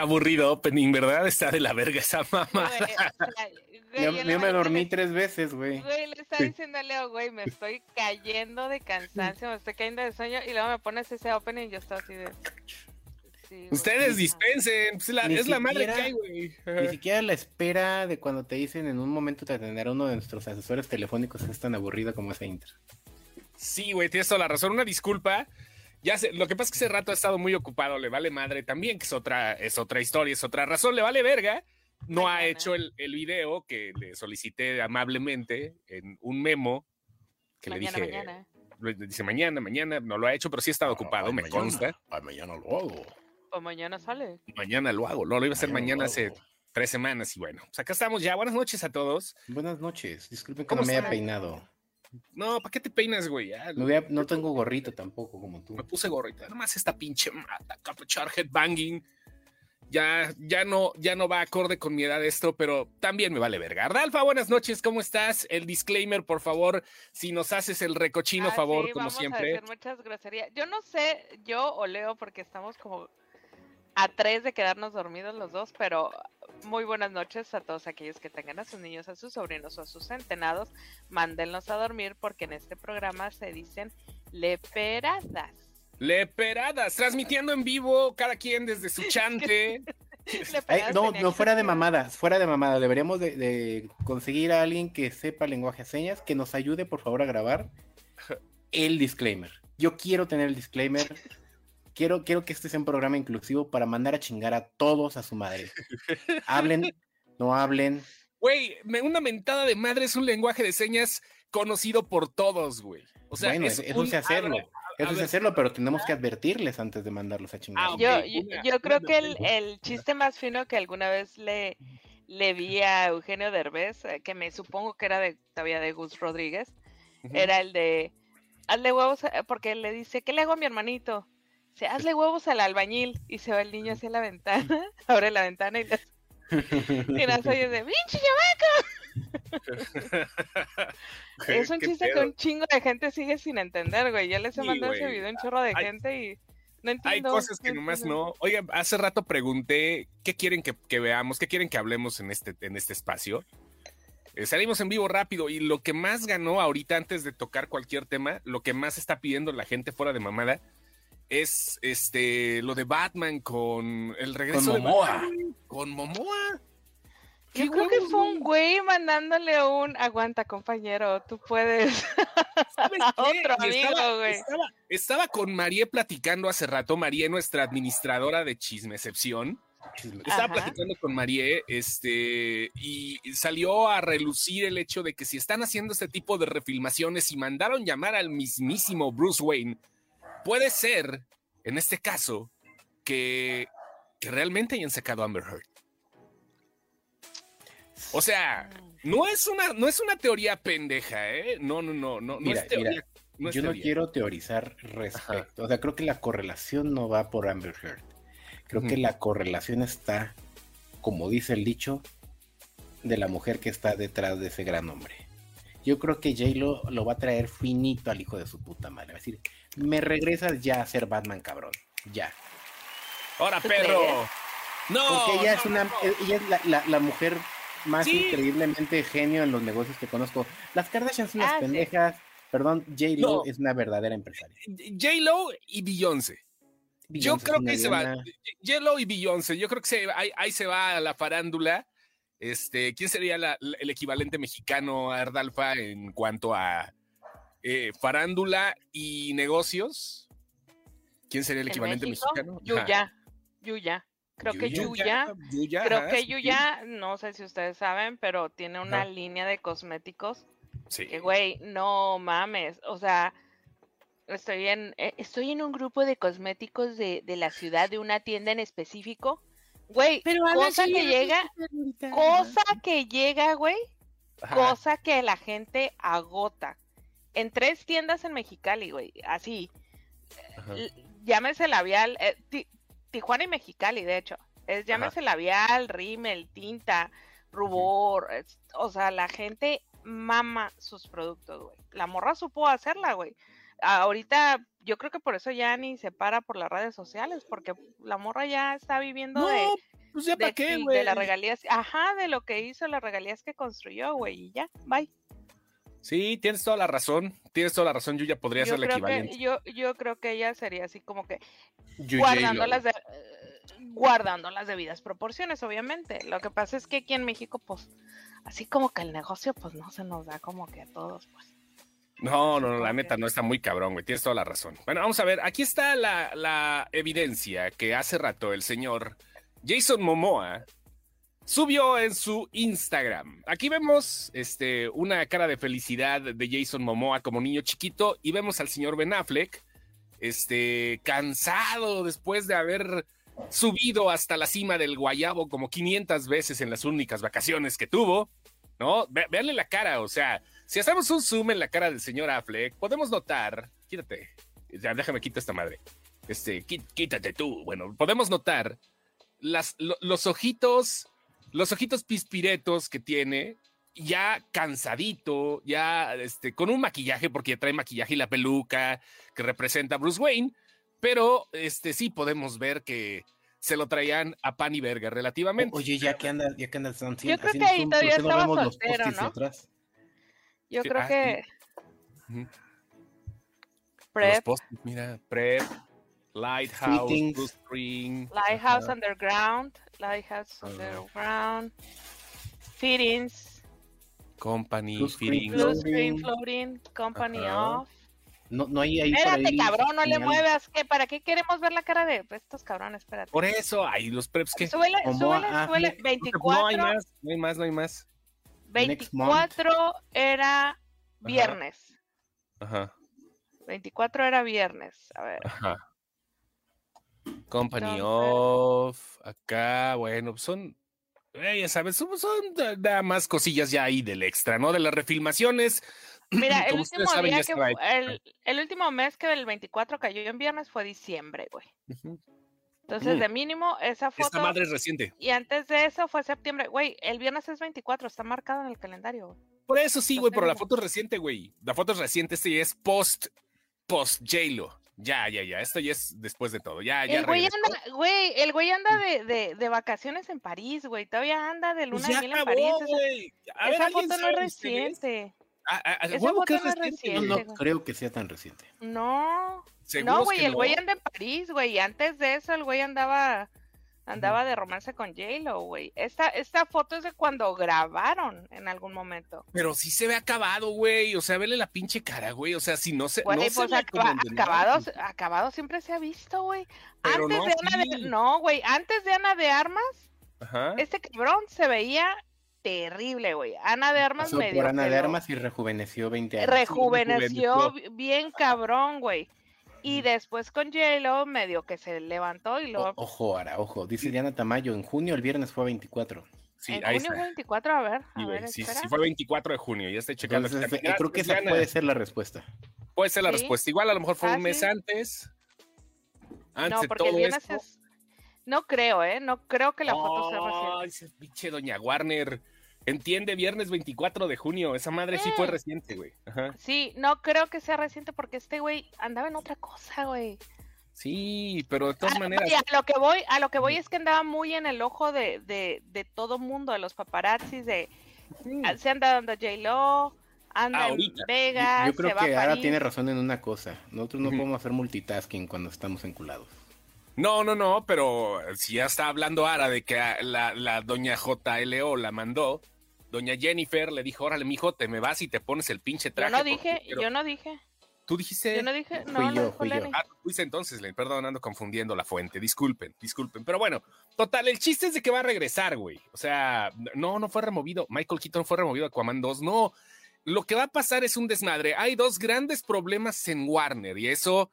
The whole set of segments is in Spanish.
aburrido opening, ¿verdad? Está de la verga esa mamá. Yo, me dormí tres veces, güey. Güey, le está diciendo a Leo, güey, me estoy cayendo de cansancio, me estoy cayendo de sueño y luego me pones ese opening y yo estoy así de... Ustedes dispensen, pues es la madre que hay, güey. Ni siquiera la espera de cuando te dicen en un momento te atenderá uno de nuestros asesores telefónicos es tan aburrida como esa intro. Sí, güey, tienes toda la razón. Una disculpa. Ya sé, lo que pasa es que ese rato ha estado muy ocupado, le vale madre también, que es otra, es otra historia, es otra razón, le vale verga. No ha hecho el, el, video que le solicité amablemente en un memo que le dije. Mañana. Dice mañana, mañana, no lo ha hecho, pero sí ha estado ocupado, me consta. mañana lo hago. O mañana sale. Mañana lo hago, lo, lo iba a hacer mañana, hace tres semanas y bueno, pues acá estamos ya. Buenas noches a todos. Buenas noches, disculpen que no me haya peinado. No, ¿para qué te peinas, güey? no, tengo gorrito tampoco, como tú. Me puse gorrito. Nomás esta pinche mata, capuchar headbanging. Ya, ya no, ya no va acorde con mi edad esto, pero también me vale verga. Ralfa, buenas noches, ¿cómo estás? El disclaimer, por favor, si nos haces el recochino ah, favor, como vamos siempre. A muchas groserías. Yo no sé, yo o Leo, porque estamos como a tres de quedarnos dormidos los dos, pero muy buenas noches a todos aquellos que tengan a sus niños, a sus sobrinos o a sus centenados. Mándenlos a dormir porque en este programa se dicen leperadas. Leperadas, transmitiendo en vivo, cada quien desde su chante. no, no fuera de mamadas, fuera de mamada. Deberíamos de, conseguir a alguien que sepa lenguaje de señas, que nos ayude por favor a grabar el disclaimer. Yo quiero tener el disclaimer Quiero, quiero que este sea un programa inclusivo para mandar a chingar a todos a su madre. Hablen, no hablen. Güey, una mentada de madre es un lenguaje de señas conocido por todos, güey. O sea, bueno, eso sé hacerlo. Eso es hacerlo, pero tenemos que advertirles antes de mandarlos a chingar. Ah, yo, yo, creo que el, el, chiste más fino que alguna vez le, le vi a Eugenio Derbez, eh, que me supongo que era de, todavía de Gus Rodríguez, era el de hazle huevos, porque le dice, ¿qué le hago a mi hermanito? Se hazle huevos al albañil y se va el niño hacia la ventana, abre la ventana y las, y las oyes de ¡Pinche es un chiste que un chingo de gente sigue sin entender, güey. Ya les he mandado ese video a un chorro de gente y no entiendo. Hay cosas que nomás no. Oigan, hace rato pregunté qué quieren que, que, veamos, qué quieren que hablemos en este, en este espacio. Eh, salimos en vivo rápido y lo que más ganó ahorita antes de tocar cualquier tema, lo que más está pidiendo la gente fuera de mamada es este lo de Batman con el regreso con Momoa. con Momoa. Yo creo que fue un güey mandándole un aguanta, compañero, tú puedes. Otro amigo, güey. Estaba, con María platicando hace rato, María, nuestra administradora de Chisme Excepción. Estaba platicando con María, este, y salió a relucir el hecho de que si están haciendo este tipo de refilmaciones y mandaron llamar al mismísimo Bruce Wayne puede ser, en este caso, que, realmente hayan sacado a Amber Heard. O sea, no es una, no es una teoría pendeja, ¿eh? No, no, no, no, mira, Mira, yo no quiero teorizar respecto. O sea, creo que la correlación no va por Amber Heard. Creo que la correlación está, como dice el dicho, de la mujer que está detrás de ese gran hombre. Yo creo que J-Lo lo va a traer finito al hijo de su puta madre. Va a decir, me regresas ya a ser Batman, cabrón. Ya. ¡Ahora, perro! No. Porque ella es una, ella es la, mujer más increíblemente genio en los negocios que conozco. Las Kardashian son unas ah, pendejas. Perdón, J-Lo es una verdadera empresaria. J-Lo y Beyoncé. Yo creo que ahí se va. J-Lo y Beyoncé. Yo creo que se, ahí, se va a la farándula. Este, ¿quién sería el equivalente mexicano a Ardalfa en cuanto a eh, farándula y negocios. ¿Quién sería el equivalente mexicano? Yuya. Yuya. Creo que Yuya. creo que Yuya, no sé si ustedes saben, pero tiene una línea de cosméticos. Sí. Que, güey, no mames. O sea, estoy en, eh, estoy en un grupo de cosméticos de, de la ciudad, de una tienda en específico. Güey, cosa que llega, cosa que llega, güey, cosa que la gente agota en tres tiendas en Mexicali, güey, así. Llámese labial, eh, Tijuana y Mexicali, de hecho. Es llámese labial, rímel, tinta, rubor. o sea, la gente mama sus productos, güey. La morra supo hacerla, güey. Ahorita yo creo que por eso ya ni se para por las redes sociales, porque la morra ya está viviendo de Pues ya para qué, güey. De las regalías, ajá, de lo que hizo, las regalías que construyó, güey, y ya, bye. Sí, tienes toda la razón, tienes toda la razón, Yuya podría ser la equivalente. yo, yo creo que ella sería así como que guardando las, de, guardando las debidas proporciones, obviamente. Lo que pasa es que aquí en México, pues, así como que el negocio, pues no se nos da como que a todos, pues. No, no, la neta no está muy cabrón, güey. Tienes toda la razón. Bueno, vamos a ver. Aquí está la, la evidencia que hace rato el señor Jason Momoa subió en su Instagram. Aquí vemos este, una cara de felicidad de Jason Momoa como niño chiquito y vemos al señor Ben Affleck este, cansado después de haber subido hasta la cima del Guayabo como 500 veces en las únicas vacaciones que tuvo, ¿no? veanle la cara, o sea, si hacemos un zoom en la cara del señor Affleck, podemos notar, quítate, ya déjame quitar esta madre, este, quítate tú, bueno, podemos notar las, los ojitos los ojitos pispiretos que tiene, ya cansadito, ya este, con un maquillaje, porque trae maquillaje y la peluca que representa a Bruce Wayne, pero este, sí podemos ver que se lo traían a pan y verga relativamente. Oye, ya que anda, ya que anda Yo creo que ahí todavía estaba soltero, ¿no? Yo creo que... Prep. mira, Prep, Lighthouse, Blue Spring. Lighthouse Underground. Lighthouse Underground, Fittings, Company, Fittings, Blue Screen Floating, Company Off. No, no hay ahí. Espérate, cabrón, no le muevas. ¿Qué? ¿Para qué queremos ver la cara de estos cabrones? Espérate. Por eso, hay los preps que. Súbele, súbele, súbele. 24. No hay más, no hay más, no hay más. 24 era viernes. Ajá. 24 era viernes. A ver. Ajá. Company Off, acá, bueno, son, eh, ya sabes, son, nada más cosillas ya ahí del extra, ¿no? De las refilmaciones. Mira, el último, día que, el, el, último mes que el 24 cayó en viernes fue diciembre, güey. Entonces, mm. de mínimo, esa foto. Esta madre es reciente. Y antes de eso fue septiembre. Güey, el viernes es 24, está marcado en el calendario, güey. Por eso sí, güey, pero la foto es reciente, güey. La foto es reciente, este es post, post J-Lo. Ya, ya, ya. Esto ya es después de todo. Ya, ya. El güey anda, güey, el güey anda de, de, de, vacaciones en París, güey. Todavía anda de pues luna de miel en París. Esa, esa foto no es reciente. Esa foto no es reciente. No, no creo que sea tan reciente. No. No, güey, el güey anda en París, güey. Antes de eso, el güey andaba andaba de romance con J-Lo, güey. Esta, esta foto es de cuando grabaron en algún momento. Pero sí se ve acabado, güey. O sea, vele la pinche cara, güey. O sea, si no se. no pues acabado, acabado siempre se ha visto, güey. Antes de Ana de. No, güey. Antes de Ana de Armas, este cabrón se veía terrible, güey. Ana de Armas Pasó por Ana de Armas y rejuveneció 20 años. rejuveneció bien cabrón, güey. Y después con J-Lo medio que se levantó y luego. ojo, ahora, ojo. Dice Diana Tamayo, en junio el viernes fue 24. Sí, en junio fue 24, a ver. A ver sí, sí, fue 24 de junio, ya estoy checando. creo que esa puede ser la respuesta. Puede ser la respuesta. Igual a lo mejor fue ah, un mes antes. Antes no, porque el viernes es... No creo, ¿eh? No creo que la foto sea reciente. Ay, pinche Doña Warner. Entiende, viernes 24 de junio. Esa madre sí fue reciente, güey. Sí, no creo que sea reciente porque este güey andaba en otra cosa, güey. Sí, pero de todas maneras. a lo que voy, a lo que voy es que andaba muy en el ojo de, de, de todo mundo, de los paparazzis, de se anda dando J-Lo, anda en Vegas. Yo, creo que Ara tiene razón en una cosa. Nosotros no podemos hacer multitasking cuando estamos enculados. No, no, no, pero si ya está hablando Ara de que la, la doña JLO la mandó, doña Jennifer le dijo, órale, mijo, te me vas y te pones el pinche traje. Yo no dije, yo no dije. ¿Tú dijiste? Yo no dije, no, fui yo, fui yo. Ah, fuiste entonces, perdón, ando confundiendo la fuente, disculpen, disculpen. Pero bueno, total, el chiste es de que va a regresar, güey. O sea, no, no fue removido. Michael Keaton fue removido a Aquaman 2, no. Lo que va a pasar es un desmadre. Hay dos grandes problemas en Warner y eso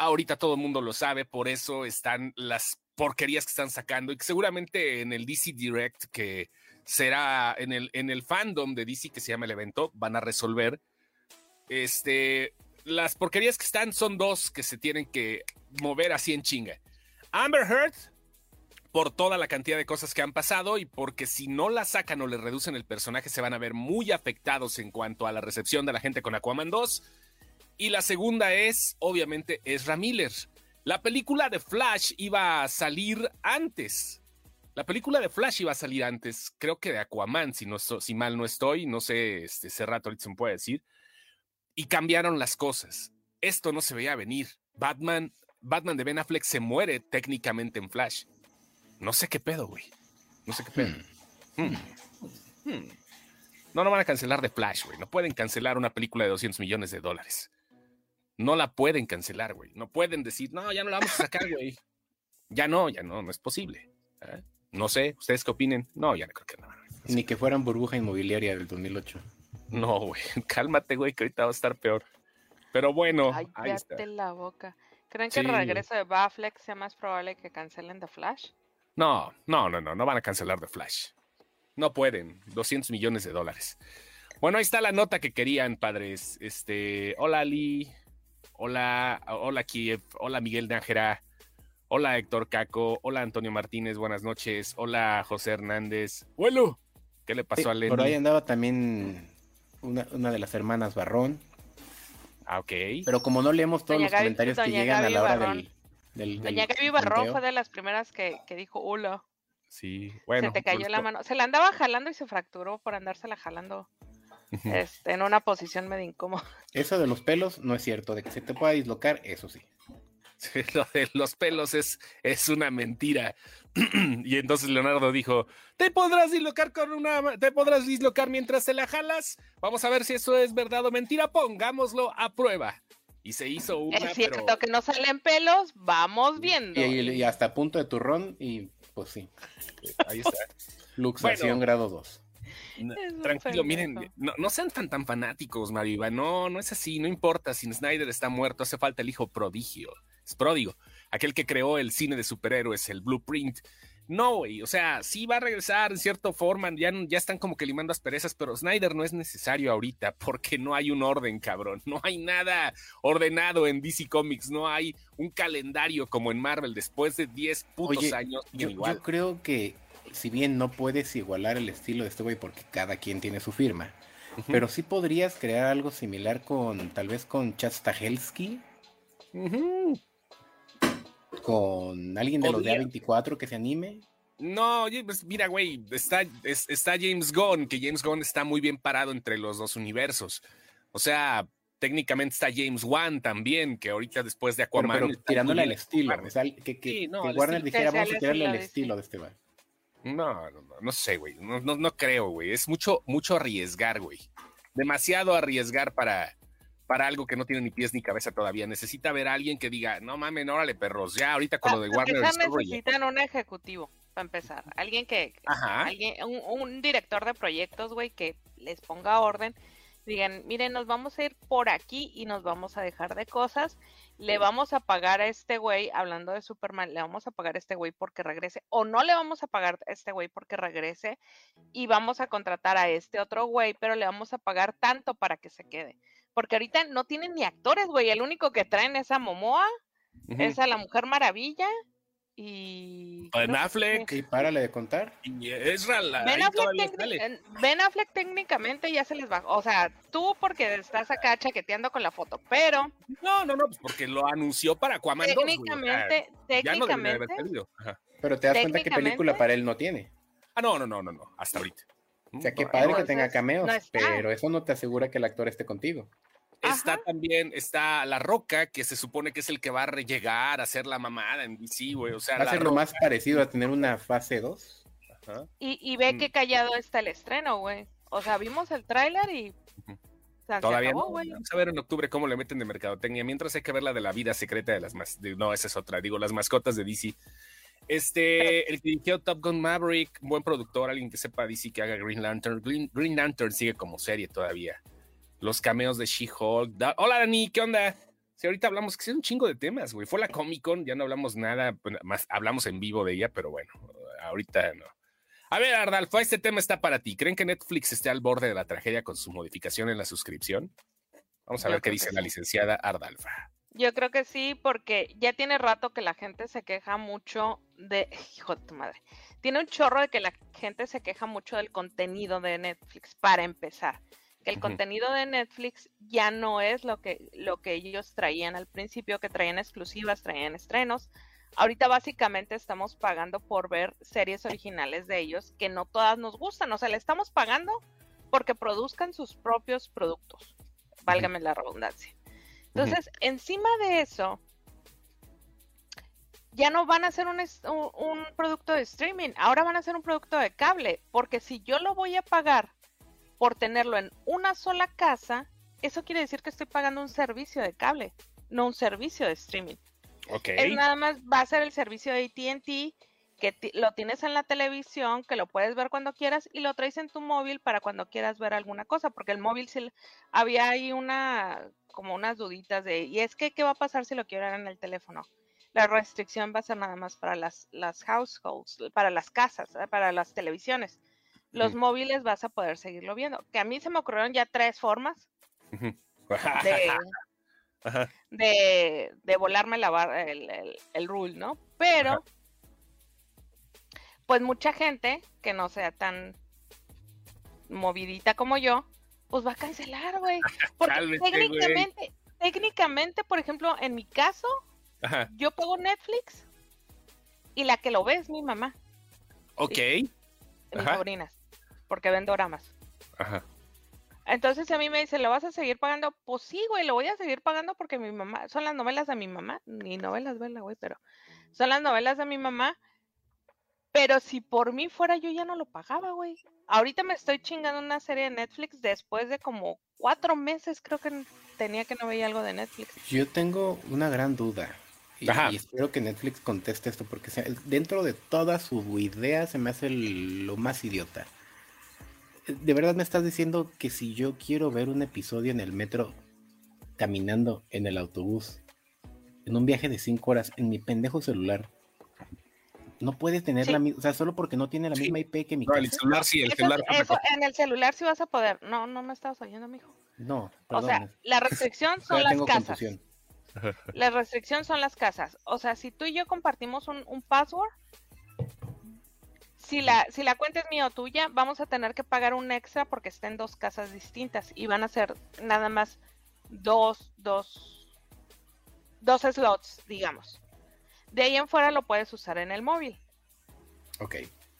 ahorita todo el mundo lo sabe, por eso están las porquerías que están sacando y que seguramente en el DC Direct que será en el, en el fandom de DC que se llama el evento, van a resolver. Este, las porquerías que están son dos que se tienen que mover así en chinga. Amber Heard, por toda la cantidad de cosas que han pasado y porque si no la sacan o le reducen el personaje se van a ver muy afectados en cuanto a la recepción de la gente con Aquaman 2. Y la segunda es, obviamente, Ezra Miller. La película de Flash iba a salir antes La película de Flash iba a salir antes, creo que de Aquaman, si, no, si mal no estoy, no sé, este, ese rato ahorita se me puede decir. Y cambiaron las cosas. Esto no se veía venir. Batman, Batman de Ben Affleck se muere técnicamente en Flash. No sé qué pedo, güey. No sé qué pedo. Hmm. Hmm. Hmm. No, no van a cancelar de Flash, güey. No pueden cancelar una película de 200 millones de dólares. No la pueden cancelar, güey. No pueden decir, no, ya no la vamos a sacar, güey. Ya no, ya no, no es posible. ¿eh? No sé, ¿ustedes qué opinen? No, ya no creo que no. Ni que fueran burbuja inmobiliaria del 2008. No, güey, cálmate, güey, que ahorita va a estar peor. Pero bueno, ahí está. la boca. ¿Creen que el regreso de Baflex sea más probable que cancelen The Flash? No, no, no, no, no van a cancelar The Flash. No pueden, 200 millones de dólares. Bueno, ahí está la nota que querían, padres. Este, hola Ali, hola, hola Kiev, hola Miguel Nájera, hola Héctor Caco, hola Antonio Martínez, buenas noches, hola José Hernández. Bueno, ¿qué le pasó a Lenny? Por ahí andaba también una, una de las hermanas Barrón. Ah, ok. Pero como no leemos todos los comentarios que llegan a la hora del, del, Doña Gaby Barrón fue de las primeras que, que dijo hola. Sí, bueno. Se te cayó la mano. Se la andaba jalando y se fracturó por andársela jalando este, en una posición medio incómoda. Eso de los pelos no es cierto. De que se te pueda dislocar, eso sí. Lo de los pelos es, es una mentira. y entonces Leonardo dijo: ¿Te podrás dislocar con una. ¿Te podrás dislocar mientras te la jalas? Vamos a ver si eso es verdad o mentira. Pongámoslo a prueba. Y se hizo una. Es cierto que no salen pelos, vamos viendo. Y, hasta punto de turrón, y pues sí. Ahí está. Luxación grado 2. Tranquilo, miren, no, sean tan tan fanáticos, Mario No, no es así, no importa. Si Snyder está muerto, hace falta el hijo prodigio. Es pródigo. Aquel que creó el cine de superhéroes, el blueprint. No, güey, o sea, sí va a regresar en cierta forma, ya, ya están como que limando asperezas, pero Snyder no es necesario ahorita porque no hay un orden, cabrón. No hay nada ordenado en DC Comics, no hay un calendario como en Marvel después de 10 putos años. Yo, yo, creo que si bien no puedes igualar el estilo de este güey porque cada quien tiene su firma, pero sí podrías crear algo similar con, tal vez con Chad Stahelski con alguien de los de A24 que se anime. No, pues mira, güey, está, está James Gunn, que James Gunn está muy bien parado entre los dos universos. O sea, técnicamente está James Wan también, que ahorita después de Aquaman. Pero, tirándole el estilo, que, que, Warner dijera, vamos a tirarle el estilo de este man. No, no, no, sé, güey. No, no, no creo, güey. Es mucho, mucho arriesgar, güey. Demasiado arriesgar para, para algo que no tiene ni pies ni cabeza todavía. Necesita ver a alguien que diga, no mames, no, órale, perros, ya ahorita con lo de Warner. necesitan un ejecutivo, para empezar. Alguien que, alguien, un, director de proyectos, güey, que les ponga orden. Digan, miren, nos vamos a ir por aquí y nos vamos a dejar de cosas. Le vamos a pagar a este güey, hablando de Superman, le vamos a pagar a este güey porque regrese, o no le vamos a pagar a este güey porque regrese, y vamos a contratar a este otro güey, pero le vamos a pagar tanto para que se quede porque ahorita no tienen ni actores, güey. El único que traen es a Momoa, es a la Mujer Maravilla y. Ben Affleck. Y párale de contar. Y ben, Affleck ben Affleck técnicamente ya se les va. O sea, tú porque estás acá chaqueteando con la foto, pero. No, no, no, pues porque lo anunció para Aquaman Técnicamente, 2, técnicamente. pero te das cuenta que película para él no tiene. Ah, no, no, no, no, no, hasta ahorita. O sea, qué padre que tenga cameos, pero eso no te asegura que el actor esté contigo. Está también, está La Roca, que se supone que es el que va a llegar a ser la mamada en DC, güey. O sea, va a ser lo más parecido a tener una fase 2. Y, y, ve mm. qué callado está el estreno, güey. O sea, vimos el tráiler y... Todavía no. Vamos a ver en octubre cómo le meten de mercadotecnia. Mientras hay que ver la de la vida secreta de las más... no, esa es otra. Digo, las mascotas de DC. Este, el que dirigió Top Gun Maverick, buen productor, alguien que sepa DC que haga Green Lantern. Green, Lantern sigue como serie todavía. Los cameos de She-Hulk. Hola Dani, ¿qué onda? Si ahorita hablamos, que es un chingo de temas, güey. Fue la Comic Con, ya no hablamos nada, más hablamos en vivo de ella, pero bueno, ahorita no. A ver, Ardalfa, este tema está para ti. ¿Creen que Netflix esté al borde de la tragedia con su modificación en la suscripción? Vamos a ver qué dice la licenciada Ardalfa. Yo creo que sí, porque ya tiene rato que la gente se queja mucho de, hijo de tu madre, tiene un chorro de que la gente se queja mucho del contenido de Netflix, para empezar. Que el contenido de Netflix ya no es lo que, lo que ellos traían al principio, que traían exclusivas, traían estrenos. Ahorita básicamente estamos pagando por ver series originales de ellos que no todas nos gustan, o sea, le estamos pagando porque produzcan sus propios productos, válgame la redundancia. Entonces, encima de eso, ya no van a ser un, un, producto de streaming, ahora van a ser un producto de cable, porque si yo lo voy a pagar por tenerlo en una sola casa, eso quiere decir que estoy pagando un servicio de cable, no un servicio de streaming. Okay. Es nada más va a ser el servicio de ATT que lo tienes en la televisión, que lo puedes ver cuando quieras y lo traes en tu móvil para cuando quieras ver alguna cosa, porque el móvil sí había ahí una como unas duditas de y es que qué va a pasar si lo quiero ver en el teléfono. La restricción va a ser nada más para las las households, para las casas, ¿eh? para las televisiones. Los móviles vas a poder seguirlo viendo. Que a mí se me ocurrieron ya tres formas de, de, volarme la el, el, el, rule, ¿no? Pero, pues mucha gente que no sea tan movidita como yo, pues va a cancelar, güey. Porque técnicamente, técnicamente, por ejemplo, en mi caso, yo pago Netflix y la que lo ve es mi mamá. Ok. Mis sobrinas, porque ven doramas. Ajá. Entonces a mí me dice, ¿lo vas a seguir pagando? Pues sí, güey, lo voy a seguir pagando porque mi mamá, son las novelas de mi mamá, ni novelas, vela, güey, pero son las novelas de mi mamá. Pero si por mí fuera, yo ya no lo pagaba, güey. Ahorita me estoy chingando una serie de Netflix después de como cuatro meses, creo que tenía que no veía algo de Netflix. Yo tengo una gran duda. Y, espero que Netflix conteste esto, porque dentro de toda su idea se me hace lo más idiota de verdad me estás diciendo que si yo quiero ver un episodio en el metro caminando en el autobús, en un viaje de 5 horas, en mi pendejo celular, no puede tener la misma, o sea, solo porque no tiene la misma IP que mi no, el celular sí, el celular. en el celular sí vas a poder. No, no me estabas oyendo, mijo. No, perdón. O sea, la restricción son las casas. La restricción son las casas. O sea, si tú y yo compartimos un, un password, si la, si la cuenta es mía o tuya, vamos a tener que pagar un extra porque está en dos casas distintas y van a ser nada más dos, dos, dos slots, digamos. De ahí en fuera lo puedes usar en el móvil. Ok,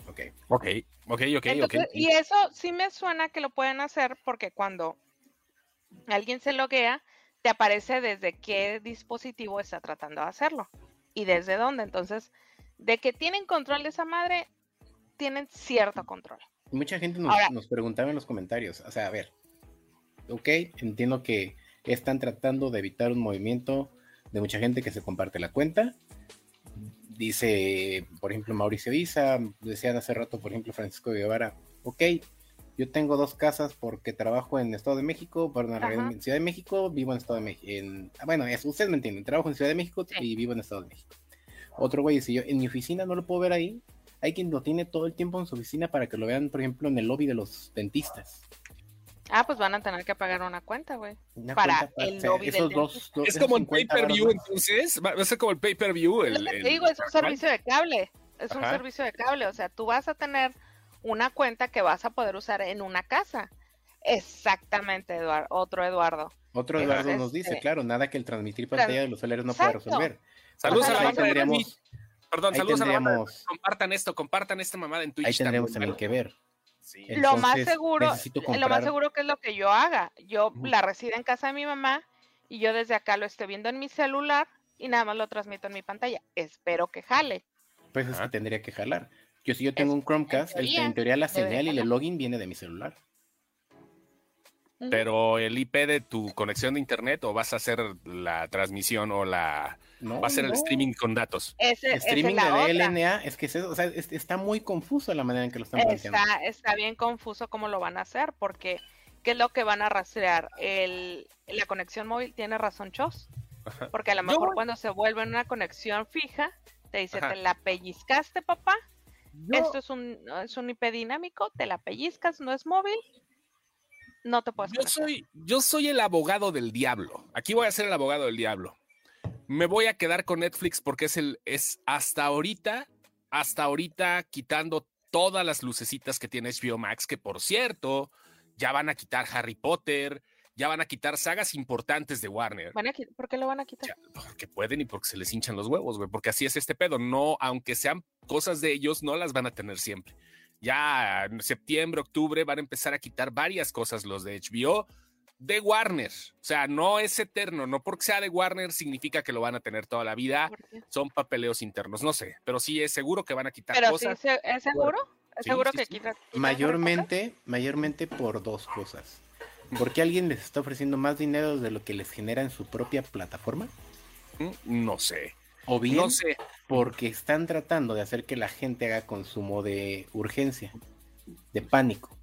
ok. Ok, ok, ok, ok. Y eso sí me suena que lo pueden hacer porque cuando alguien se loguea, te aparece desde qué dispositivo está tratando de hacerlo y desde dónde. Entonces, de que tienen control de esa madre, tienen cierto control. Mucha gente nos, preguntaba en los comentarios, o sea, a ver, ok, entiendo que están tratando de evitar un movimiento de mucha gente que se comparte la cuenta. Dice, por ejemplo, Mauricio Isa, decían hace rato, por ejemplo, Francisco Guevara, ok, yo tengo dos casas porque trabajo en Estado de México, perdón, en Ciudad de México, vivo en Estado de México. Ah, bueno, ustedes me entienden, trabajo en Ciudad de México y vivo en Estado de México. Otro güey dice, yo en mi oficina no lo puedo ver ahí, hay quien lo tiene todo el tiempo en su oficina para que lo vean, por ejemplo, en el lobby de los dentistas. Ah, pues van a tener que pagar una cuenta, güey. Para el lobby esos dos, Es como el pay-per-view, entonces. Va a ser como el pay-per-view. El, digo, es un servicio de cable. Es un servicio de cable. O sea, tú vas a tener una cuenta que vas a poder usar en una casa. Exactamente, Eduardo. Otro Eduardo. Otro Eduardo nos dice, este claro, nada que el transmitir pantalla de los celulares no pueda resolver. Saludos a la Perdón, saludos a la Compartan esto, compartan esta mamada en Twitch. Ahí tendríamos también, que ver. lo más seguro, lo más seguro que es lo que yo haga. Yo la resido en casa de mi mamá y yo desde acá lo estoy viendo en mi celular y nada más lo transmito en mi pantalla. Espero que jale. Pues es que tendría que jalar. Yo si yo tengo un Chromecast, en teoría, la señal y el login viene de mi celular. Pero el IP de tu conexión de internet o vas a hacer la transmisión o la va a ser el streaming con datos. el streaming de LNA es que está muy confuso la manera en que lo están planteando. Está, está bien confuso cómo lo van a hacer porque ¿qué es lo que van a rastrear? El, la conexión móvil tiene razón Chos. Porque a lo mejor cuando se vuelve una conexión fija, te dice, te la pellizcaste, papá. Esto es un, es un IP dinámico, te la pellizcas, no es móvil, no te puedo yo soy, yo soy el abogado del diablo. Aquí voy a ser el abogado del diablo. Me voy a quedar con Netflix porque es el, es hasta ahorita, hasta ahorita quitando todas las lucecitas que tiene HBO Max, que por cierto, ya van a quitar Harry Potter, ya van a quitar sagas importantes de Warner. ¿Por qué lo van a quitar? porque pueden y porque se les hinchan los huevos, güey, porque así es este pedo. No, aunque sean cosas de ellos, no las van a tener siempre. Ya en septiembre, octubre van a empezar a quitar varias cosas los de HBO de Warner. O sea, no es eterno, no porque sea de Warner significa que lo van a tener toda la vida. Son papeleos internos, no sé, pero sí es seguro que van a quitar pero cosas. Sí, ¿Es seguro? ¿Es seguro que quitan? Mayormente, mayormente por dos cosas. Porque alguien les está ofreciendo más dinero de lo que les genera en su propia plataforma. Mm, no sé. O bien no sé. porque están tratando de hacer que la gente haga consumo de urgencia, de pánico.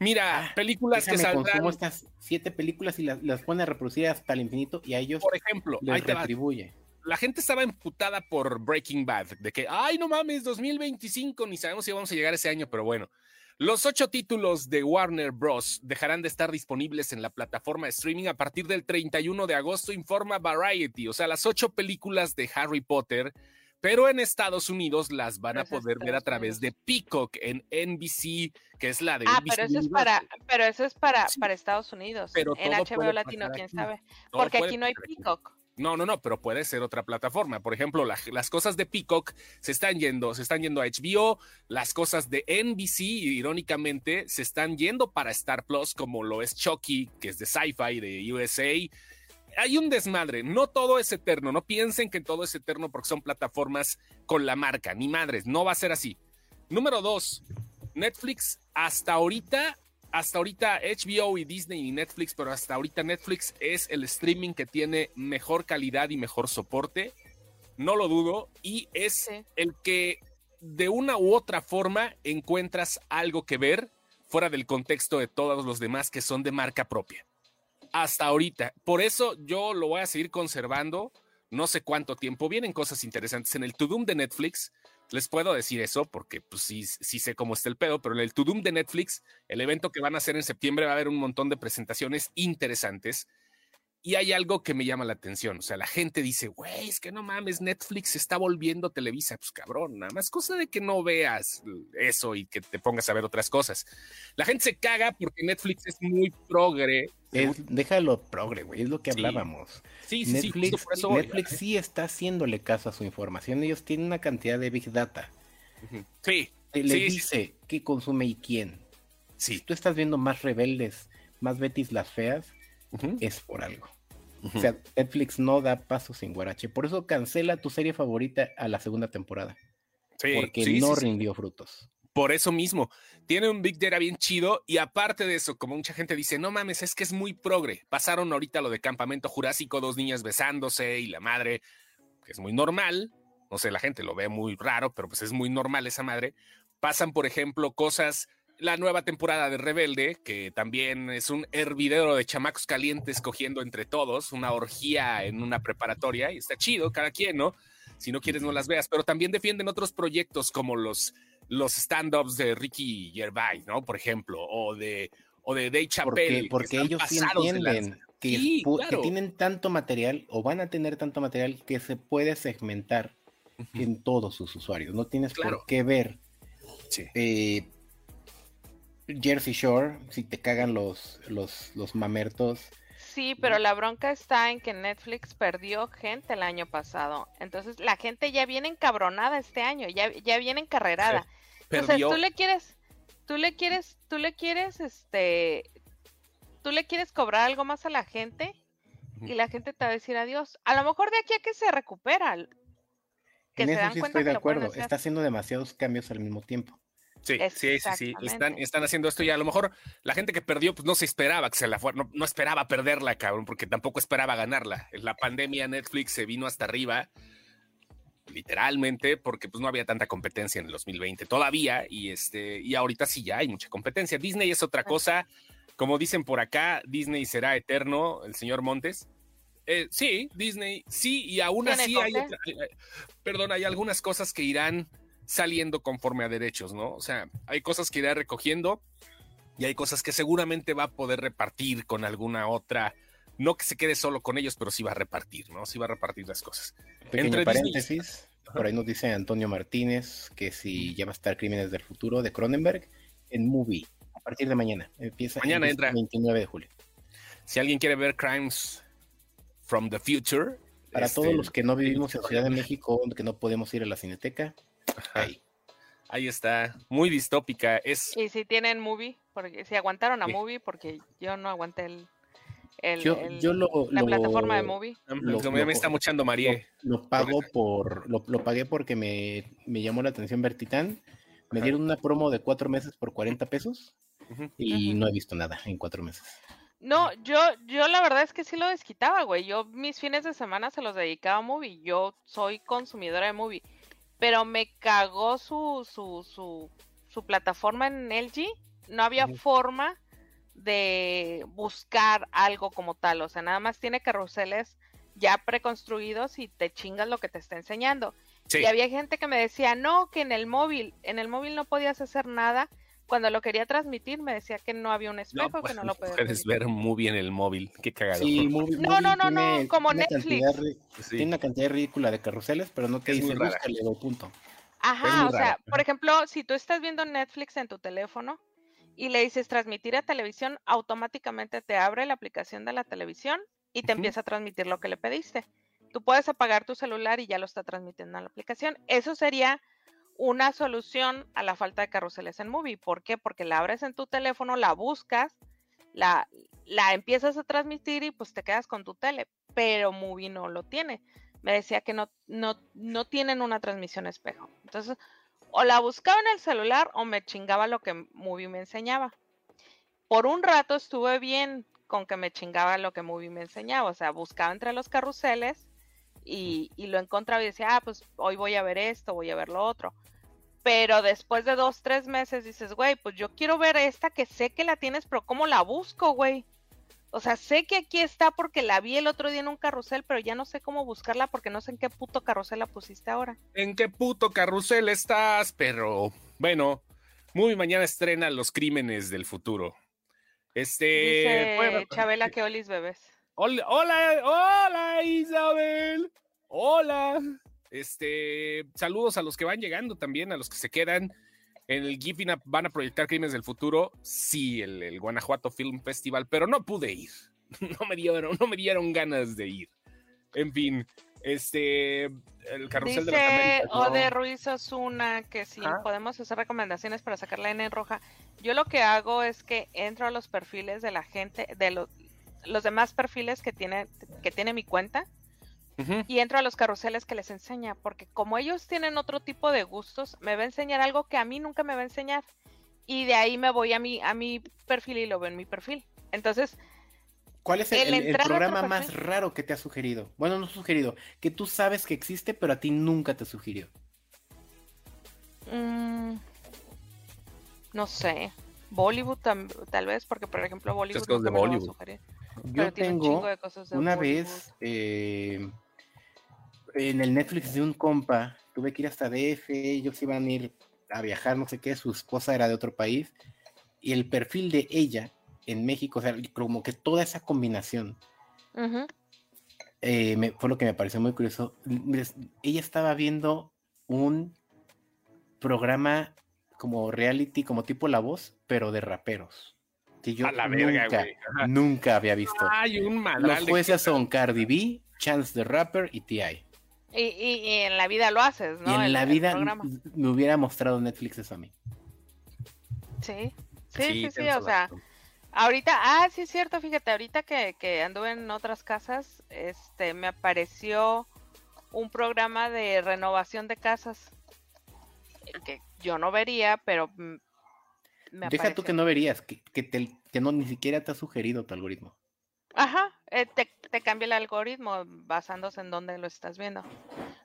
Mira, ah, películas que saldrán. consumo estas siete películas y las, las pone a reproducir hasta el infinito y a ellos por ejemplo, les retribuye. La gente estaba emputada por Breaking Bad, de que, ay, no mames, 2025, ni sabemos si vamos a llegar ese año, pero bueno. Los ocho títulos de Warner Bros. dejarán de estar disponibles en la plataforma de streaming a partir del 31 de agosto, informa Variety. O sea, las ocho películas de Harry Potter pero en Estados Unidos las van a poder ver a través de Peacock en NBC, que es la de Ah, pero eso es para, pero eso es para, para Estados Unidos. Pero en HBO Latino, quién sabe. Porque aquí no hay Peacock. No, no, no, pero puede ser otra plataforma. Por ejemplo, las cosas de Peacock se están yendo, se están yendo a HBO, las cosas de NBC, irónicamente, se están yendo para Star Plus, como lo es Chucky, que es de Sci-Fi de USA, hay un desmadre. No todo es eterno. No piensen que todo es eterno porque son plataformas con la marca. Ni madres. No va a ser así. Número dos, Netflix hasta ahorita, hasta ahorita HBO y Disney y Netflix, pero hasta ahorita Netflix es el streaming que tiene mejor calidad y mejor soporte. No lo dudo. Y es el que de una u otra forma encuentras algo que ver fuera del contexto de todos los demás que son de marca propia hasta ahorita. Por eso yo lo voy a seguir conservando. No sé cuánto tiempo. Vienen cosas interesantes. En el Tudum de Netflix, les puedo decir eso porque pues sí, sí sé cómo está el pedo, pero en el Tudum de Netflix, el evento que van a hacer en septiembre va a haber un montón de presentaciones interesantes. Y hay algo que me llama la atención. O sea, la gente dice, güey, es que no mames, Netflix está volviendo Televisa. Pues cabrón, nada más cosa de que no veas eso y que te pongas a ver otras cosas. La gente se caga porque Netflix es muy progre. Déjalo progre, güey, es lo que hablábamos. Sí, sí, Netflix, sí. Netflix sí está haciéndole caso a su información. Ellos tienen una cantidad de Big Data. Sí. Le dice qué consume y quién. Si tú estás viendo más rebeldes, más Betis las feas, es por algo. O sea, Netflix no da paso sin guarache. Por eso cancela tu serie favorita a la segunda temporada. porque no rindió frutos. Por eso mismo, tiene un Big Data bien chido y aparte de eso, como mucha gente dice, no mames, es que es muy progre. Pasaron ahorita lo de Campamento Jurásico, dos niñas besándose y la madre, que es muy normal. No sé, la gente lo ve muy raro, pero pues es muy normal esa madre. Pasan, por ejemplo, cosas la nueva temporada de Rebelde, que también es un hervidero de chamacos calientes cogiendo entre todos, una orgía en una preparatoria, y está chido, cada quien, ¿no? Si no quieres, no las veas, pero también defienden otros proyectos como los, los stand-ups de Ricky Gervais, ¿no? Por ejemplo, o de, o de Dave Chappelle. Porque, ellos sí entienden que, tienen tanto material o van a tener tanto material que se puede segmentar en todos sus usuarios. No tienes por qué ver. Sí. Eh, Jersey Shore, si te cagan los, los, los mamertos. Sí, pero la bronca está en que Netflix perdió gente el año pasado. Entonces la gente ya viene encabronada este año, ya, ya viene encarrerada. Entonces tú le quieres, tú le quieres, tú le quieres, este, tú le quieres cobrar algo más a la gente y la gente te va a decir adiós. A lo mejor de aquí a que se recupera. Que en eso sí estoy de acuerdo. Está haciendo demasiados cambios al mismo tiempo. Sí, sí, sí, sí. Están, están haciendo esto y a lo mejor la gente que perdió, pues no se esperaba que se la fuera, no, esperaba perderla, cabrón, porque tampoco esperaba ganarla. En la pandemia Netflix se vino hasta arriba, literalmente, porque pues no había tanta competencia en el 2020 todavía, y este, y ahorita sí ya hay mucha competencia. Disney es otra cosa, como dicen por acá, Disney será eterno, el señor Montes. Eh, sí, Disney, sí, y aún así hay, perdón, hay algunas cosas que irán saliendo conforme a derechos, ¿no? O sea, hay cosas que irá recogiendo y hay cosas que seguramente va a poder repartir con alguna otra. No que se quede solo con ellos, pero sí va a repartir, ¿no? Sí va a repartir las cosas. Pequeño paréntesis, por ahí nos dice Antonio Martínez que si ya va a estar Crímenes del Futuro de Cronenberg en Movie a partir de mañana. Empieza mañana el 29 de julio. Si alguien quiere ver Crimes from the Future. Para todos este, los que no vivimos en Ciudad de México, que no podemos ir a la cineteca, ahí. Ahí está, muy distópica. Es... Y si tienen movie, porque si aguantaron a movie, porque yo no aguanté el, yo, la plataforma de movie. Lo, me está muchando María. Lo, pago por, lo, pagué porque me, llamó la atención Bertitán. Me dieron una promo de cuatro meses por 40 pesos y no he visto nada en cuatro meses. No, yo, yo la verdad es que sí lo desquitaba, güey. Yo mis fines de semana se los dedicaba a movie. Yo soy consumidora de movie pero me cagó su, su, su, su plataforma en LG. No había forma de buscar algo como tal, o sea, nada más tiene carruseles ya preconstruidos y te chingas lo que te está enseñando. Y había gente que me decía, no, que en el móvil, en el móvil no podías hacer nada cuando lo quería transmitir me decía que no había un espejo, que pues, no lo podía Puedes ver un movie en el móvil, qué cagado. no, no, no, no, como Netflix. Tiene una cantidad ridícula de carruseles, pero no te dice búscale punto. Ajá, o sea, por ejemplo, si tú estás viendo Netflix en tu teléfono y le dices transmitir a televisión, automáticamente te abre la aplicación de la televisión y te empieza a transmitir lo que le pediste. Tú puedes apagar tu celular y ya lo está transmitiendo en la aplicación. Eso sería una solución a la falta de carruseles en Movie. ¿Por qué? Porque la abres en tu teléfono, la buscas, la, la empiezas a transmitir y pues te quedas con tu tele. Pero Movie no lo tiene. Me decía que no, no, no tienen una transmisión espejo. Entonces, o la buscaba en el celular o me chingaba lo que Movie me enseñaba. Por un rato estuve bien con que me chingaba lo que Movie me enseñaba. O sea, buscaba entre los carruseles y, y, lo encontraba y decía, ah, pues hoy voy a ver esto, voy a ver lo otro pero después de dos, tres meses dices, güey, pues yo quiero ver esta que sé que la tienes, pero ¿cómo la busco, güey? O sea, sé que aquí está porque la vi el otro día en un carrusel, pero ya no sé cómo buscarla porque no sé en qué puto carrusel la pusiste ahora. ¿En qué puto carrusel estás? Pero bueno, muy mañana estrena Los Crímenes del Futuro. Este. Dice Chabela que olis bebés. Hola, hola, hola Isabel. Hola. Este, saludos a los que van llegando también, a los que se quedan. En el Gipin van a proyectar Crímenes del Futuro, sí, el, Guanajuato Film Festival, pero no pude ir. No me dieron, no me dieron ganas de ir. En fin, este, el carrusel de las O de Ruiz Osuna que si podemos hacer recomendaciones para sacar la N en roja. Yo lo que hago es que entro a los perfiles de la gente, de los, los demás perfiles que tiene, que tiene mi cuenta y entro a los carruseles que les enseña, porque como ellos tienen otro tipo de gustos, me va a enseñar algo que a mí nunca me va a enseñar. Y de ahí me voy a mi, a mi perfil y lo veo en mi perfil. Entonces, ¿Cuál es el, programa más raro que te ha sugerido? Bueno, no sugerido, que tú sabes que existe, pero a ti nunca te sugirió. Mm, no sé. Bollywood tal vez, porque por ejemplo Bollywood, de Bollywood. Yo tengo una vez eh, en el Netflix de un compa, tuve que ir hasta DF, ellos iban a ir a viajar, no sé qué, su esposa era de otro país, y el perfil de ella en México, o sea, como que toda esa combinación, eh, fue lo que me pareció muy curioso. Ella estaba viendo un programa como reality, como tipo La Voz, pero de raperos. Que yo nunca, nunca había visto. Un Los jueces son Cardi B, Chance the Rapper y T.I. Y, en la vida lo haces, ¿no? Y en la vida me hubiera mostrado Netflix eso a mí. Sí, sí, sí, sí, o sea, ahorita, ah, sí es cierto, fíjate, ahorita que, que anduve en otras casas, este, me apareció un programa de renovación de casas que yo no vería, pero me Deja tú que no verías, que, que, te, que no ni siquiera te ha sugerido tu algoritmo. Ajá, eh, te, te, cambia el algoritmo basándose en dónde lo estás viendo.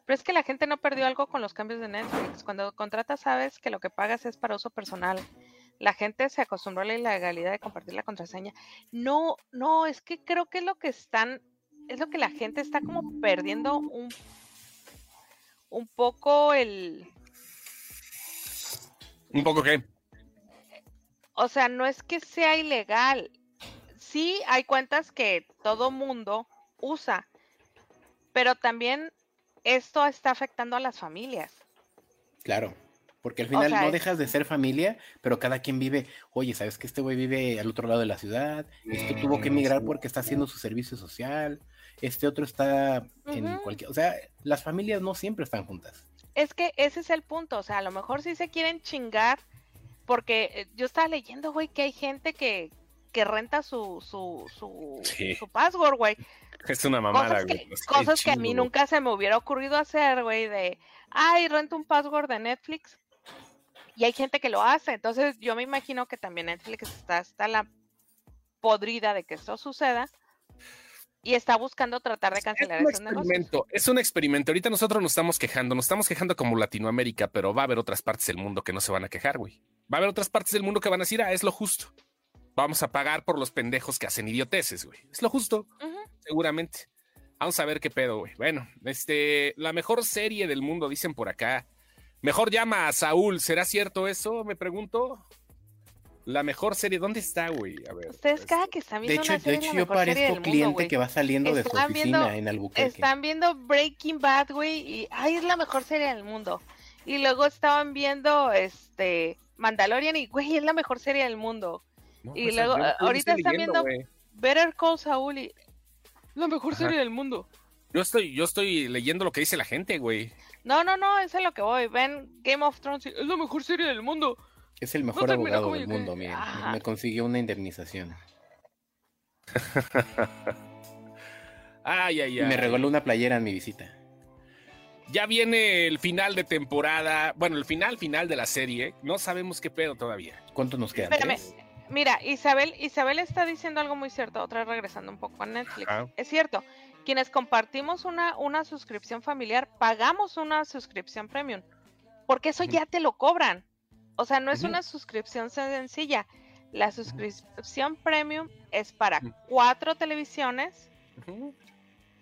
Pero es que la gente no perdió algo con los cambios de Netflix. Cuando contratas sabes que lo que pagas es para uso personal. La gente se acostumbró a la ilegalidad de compartir la contraseña. No, no, es que creo que es lo que están, es lo que la gente está como perdiendo un, un poco el... ¿Un poco qué? O sea, no es que sea ilegal, sí hay cuentas que todo mundo usa, pero también esto está afectando a las familias. Claro. Porque al final no dejas de ser familia, pero cada quien vive, oye, ¿sabes que este güey vive al otro lado de la ciudad? Este tuvo que emigrar porque está haciendo su servicio social, este otro está en cualquier... O sea, las familias no siempre están juntas. Es que ese es el punto, o sea, a lo mejor sí se quieren chingar, porque eh, yo estaba leyendo, güey, que hay gente que, que renta su, su, su, su password, güey. Es una mamada, güey. cosas que a mí nunca se me hubiera ocurrido hacer, güey, de, ay, rento un password de Netflix. Y hay gente que lo hace. Entonces, yo me imagino que también Netflix está hasta la podrida de que esto suceda y está buscando tratar de cancelar es un experimento, Es un experimento. Ahorita nosotros nos estamos quejando, nos estamos quejando como Latinoamérica, pero va a haber otras partes del mundo que no se van a quejar, güey. Va a haber otras partes del mundo que van a decir, ah, es lo justo. Vamos a pagar por los pendejos que hacen idioteces, güey. Es lo justo, seguramente. Vamos a ver qué pedo, güey. Bueno, este, la mejor serie del mundo, dicen por acá. Mejor llama a Saúl. ¿Será cierto eso? Me pregunto. La mejor serie, ¿dónde está, güey? A ver. Ustedes pues, cada que están viendo de hecho, de hecho yo parezco cliente que va saliendo de su oficina en Albuquerque. Están viendo Breaking Bad, güey, y ay, es la mejor serie del mundo. Y luego estaban viendo este Mandalorian y güey, es la mejor serie del mundo. Y pues, luego ahorita están viendo Better Call Saul y la mejor serie del mundo. Yo estoy, yo estoy leyendo lo que dice la gente, güey. No, no, no, eso es lo que voy. Ven Game of Thrones, es la mejor serie del mundo. Es el mejor abogado del mundo, miren. Me consiguió una indemnización. ay, ay, ay. me regaló una playera en mi visita. Ya viene el final de temporada. Bueno, el final, final de la serie. No sabemos qué pedo todavía. ¿Cuánto nos queda? Mira, Isabel, Isabel está diciendo algo muy cierto. Otra vez regresando un poco a Netflix. Es cierto. Quienes compartimos una, una suscripción familiar, pagamos una suscripción premium. Porque eso ya te lo cobran. O sea, no es una suscripción sencilla. La suscripción premium es para cuatro televisiones,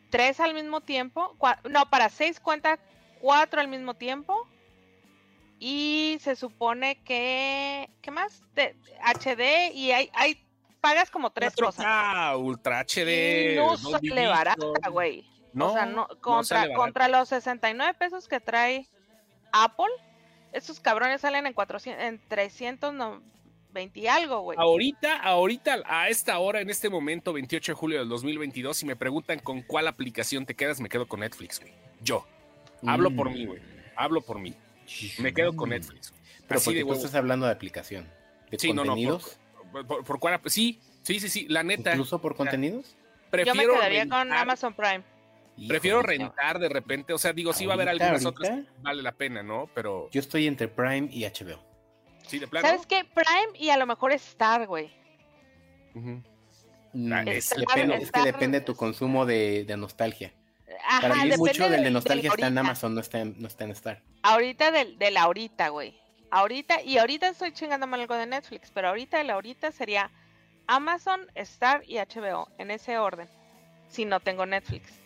tres al mismo tiempo, no, para seis cuenta cuatro al mismo tiempo. Y se supone que, ¿qué más? De, HD y hay, hay, pagas como tres cosas. Ultra HD. no sale barata, güey. No, o sea, no, contra, contra los 69 pesos que trae Apple esos cabrones salen en 400, en 320 y algo, güey. Ahorita, ahorita, a esta hora, en este momento, 28 de julio del 2022, si me preguntan con cuál aplicación te quedas, me quedo con Netflix, güey. Yo. Hablo por mm. mí, güey. Hablo por mí. Me quedo con Netflix. Pero Así porque tú estás hablando de aplicación. ¿De sí, contenidos? No, no. Por, cuál? Sí, sí, sí, sí. La neta. ¿Incluso por contenidos? Prefiero Yo me quedaría con Amazon Prime. Prefiero rentar de repente, o sea, digo, sí va a haber algunas otras vale la pena, ¿no? Pero. Yo estoy entre Prime y HBO. Sí, de plano. ¿Sabes qué? Prime y a lo mejor Star, güey. Mm, es, que depende de tu consumo de, nostalgia. Para mí mucho del de nostalgia está en Amazon, no está en, no está en Star. Ahorita del, de la ahorita, güey. Ahorita, y ahorita estoy chingándome algo de Netflix, pero ahorita de la ahorita sería Amazon, Star y HBO, en ese orden. Si no tengo Netflix.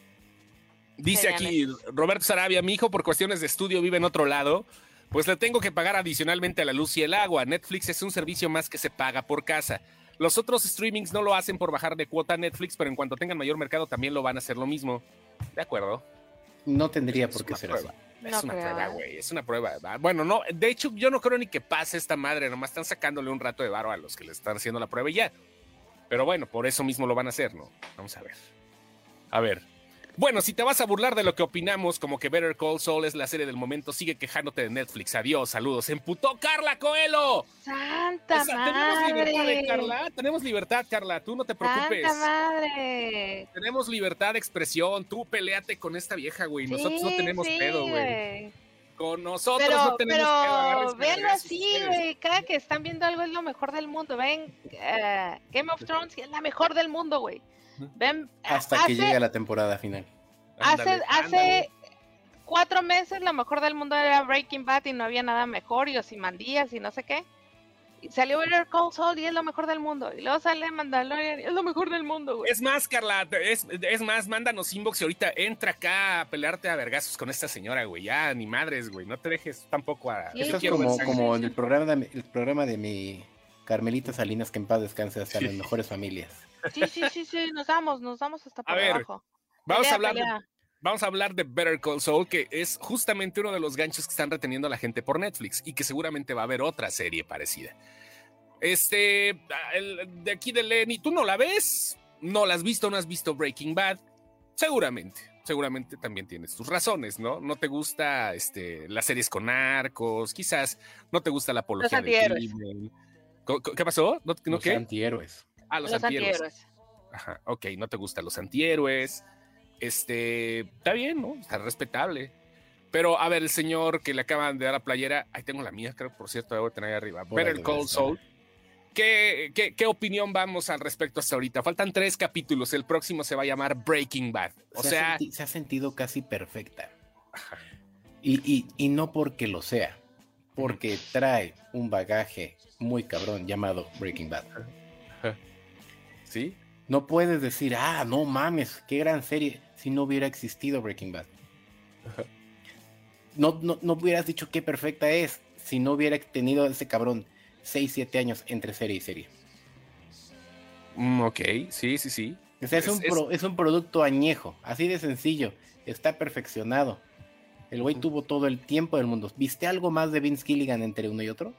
Dice aquí Roberto Sarabia, mi hijo por cuestiones de estudio vive en otro lado, pues le tengo que pagar adicionalmente a la luz y el agua. Netflix es un servicio más que se paga por casa. Los otros streamings no lo hacen por bajar de cuota Netflix, pero en cuanto tengan mayor mercado también lo van a hacer lo mismo. ¿De acuerdo? No tendría por qué ser así. Es una prueba, güey. Es una prueba. Bueno, no, de hecho, yo no creo ni que pase esta madre. Nomás están sacándole un rato de varo a los que le están haciendo la prueba y ya. Pero bueno, por eso mismo lo van a hacer, ¿no? Vamos a ver. A ver, bueno, si te vas a burlar de lo que opinamos, como que Better Call Saul es la serie del momento, sigue quejándote de Netflix. Adiós, saludos. ¡Emputó Carla Coelho! ¡Santa madre! Tenemos libertad, Carla. Tenemos libertad, Carla. Tú no te preocupes. ¡Santa madre! Tenemos libertad de expresión. Tú peleate con esta vieja, güey. Nosotros no tenemos pedo, güey. Con nosotros no tenemos pero, Pero así, güey. Cada que están viendo algo es lo mejor del mundo. Ven, uh, Game of Thrones es la mejor del mundo, güey. Ven, hasta que llegue la temporada final. hace, hace cuatro meses lo mejor del mundo era Breaking Bad y no había nada mejor, y Osimandías y no sé qué. Y salió Better Call Saul y es lo mejor del mundo. Y luego sale Mandalorian y es lo mejor del mundo, güey. Es más, Carla, es, es, más, mándanos inbox y ahorita entra acá a pelearte a vergazos con esta señora, güey. Ya, ni madres, güey. No te dejes tampoco a... Eso es como, como en el programa, de, el programa de mi Carmelita Salinas, que en paz descanse hasta las mejores familias. Sí, sí, sí, sí, nos damos, nos damos hasta por a ver, Vamos a hablar. vamos a hablar de Better Call Saul, que es justamente uno de los ganchos que están reteniendo a la gente por Netflix y que seguramente va a haber otra serie parecida. Este, de aquí de Lenny, ¿tú no la ves? ¿No la has visto? ¿No has visto Breaking Bad? Seguramente, seguramente también tienes tus razones, ¿no? No te gusta este, las series con arcos, quizás no te gusta la apología del ¿Qué pasó? ¿No, no los qué? antihéroes. Ah, los, antihéroes. Ajá, ok, no te gustan los antihéroes. Este, está bien, ¿no? Está respetable. Pero, a ver, el señor que le acaban de dar la playera, ahí tengo la mía, creo, por cierto, debo tener ahí arriba. Better Call Saul. ¿Qué, qué, opinión vamos al respecto hasta ahorita? Faltan tres capítulos. El próximo se va a llamar Breaking Bad. O se sea. Ha se ha sentido casi perfecta. Y, y, y, no porque lo sea, porque trae un bagaje muy cabrón llamado Breaking Bad. ¿Sí? No puedes decir, ah, no mames, qué gran serie, si no hubiera existido Breaking Bad. No, no, no hubieras dicho qué perfecta es si no hubiera tenido ese cabrón 6, 7 años entre serie y serie. Mm, ok, sí, sí, sí. es, un es, un producto añejo, así de sencillo. Está perfeccionado. El güey tuvo todo el tiempo del mundo. ¿Viste algo más de Vince Gilligan entre uno y otro?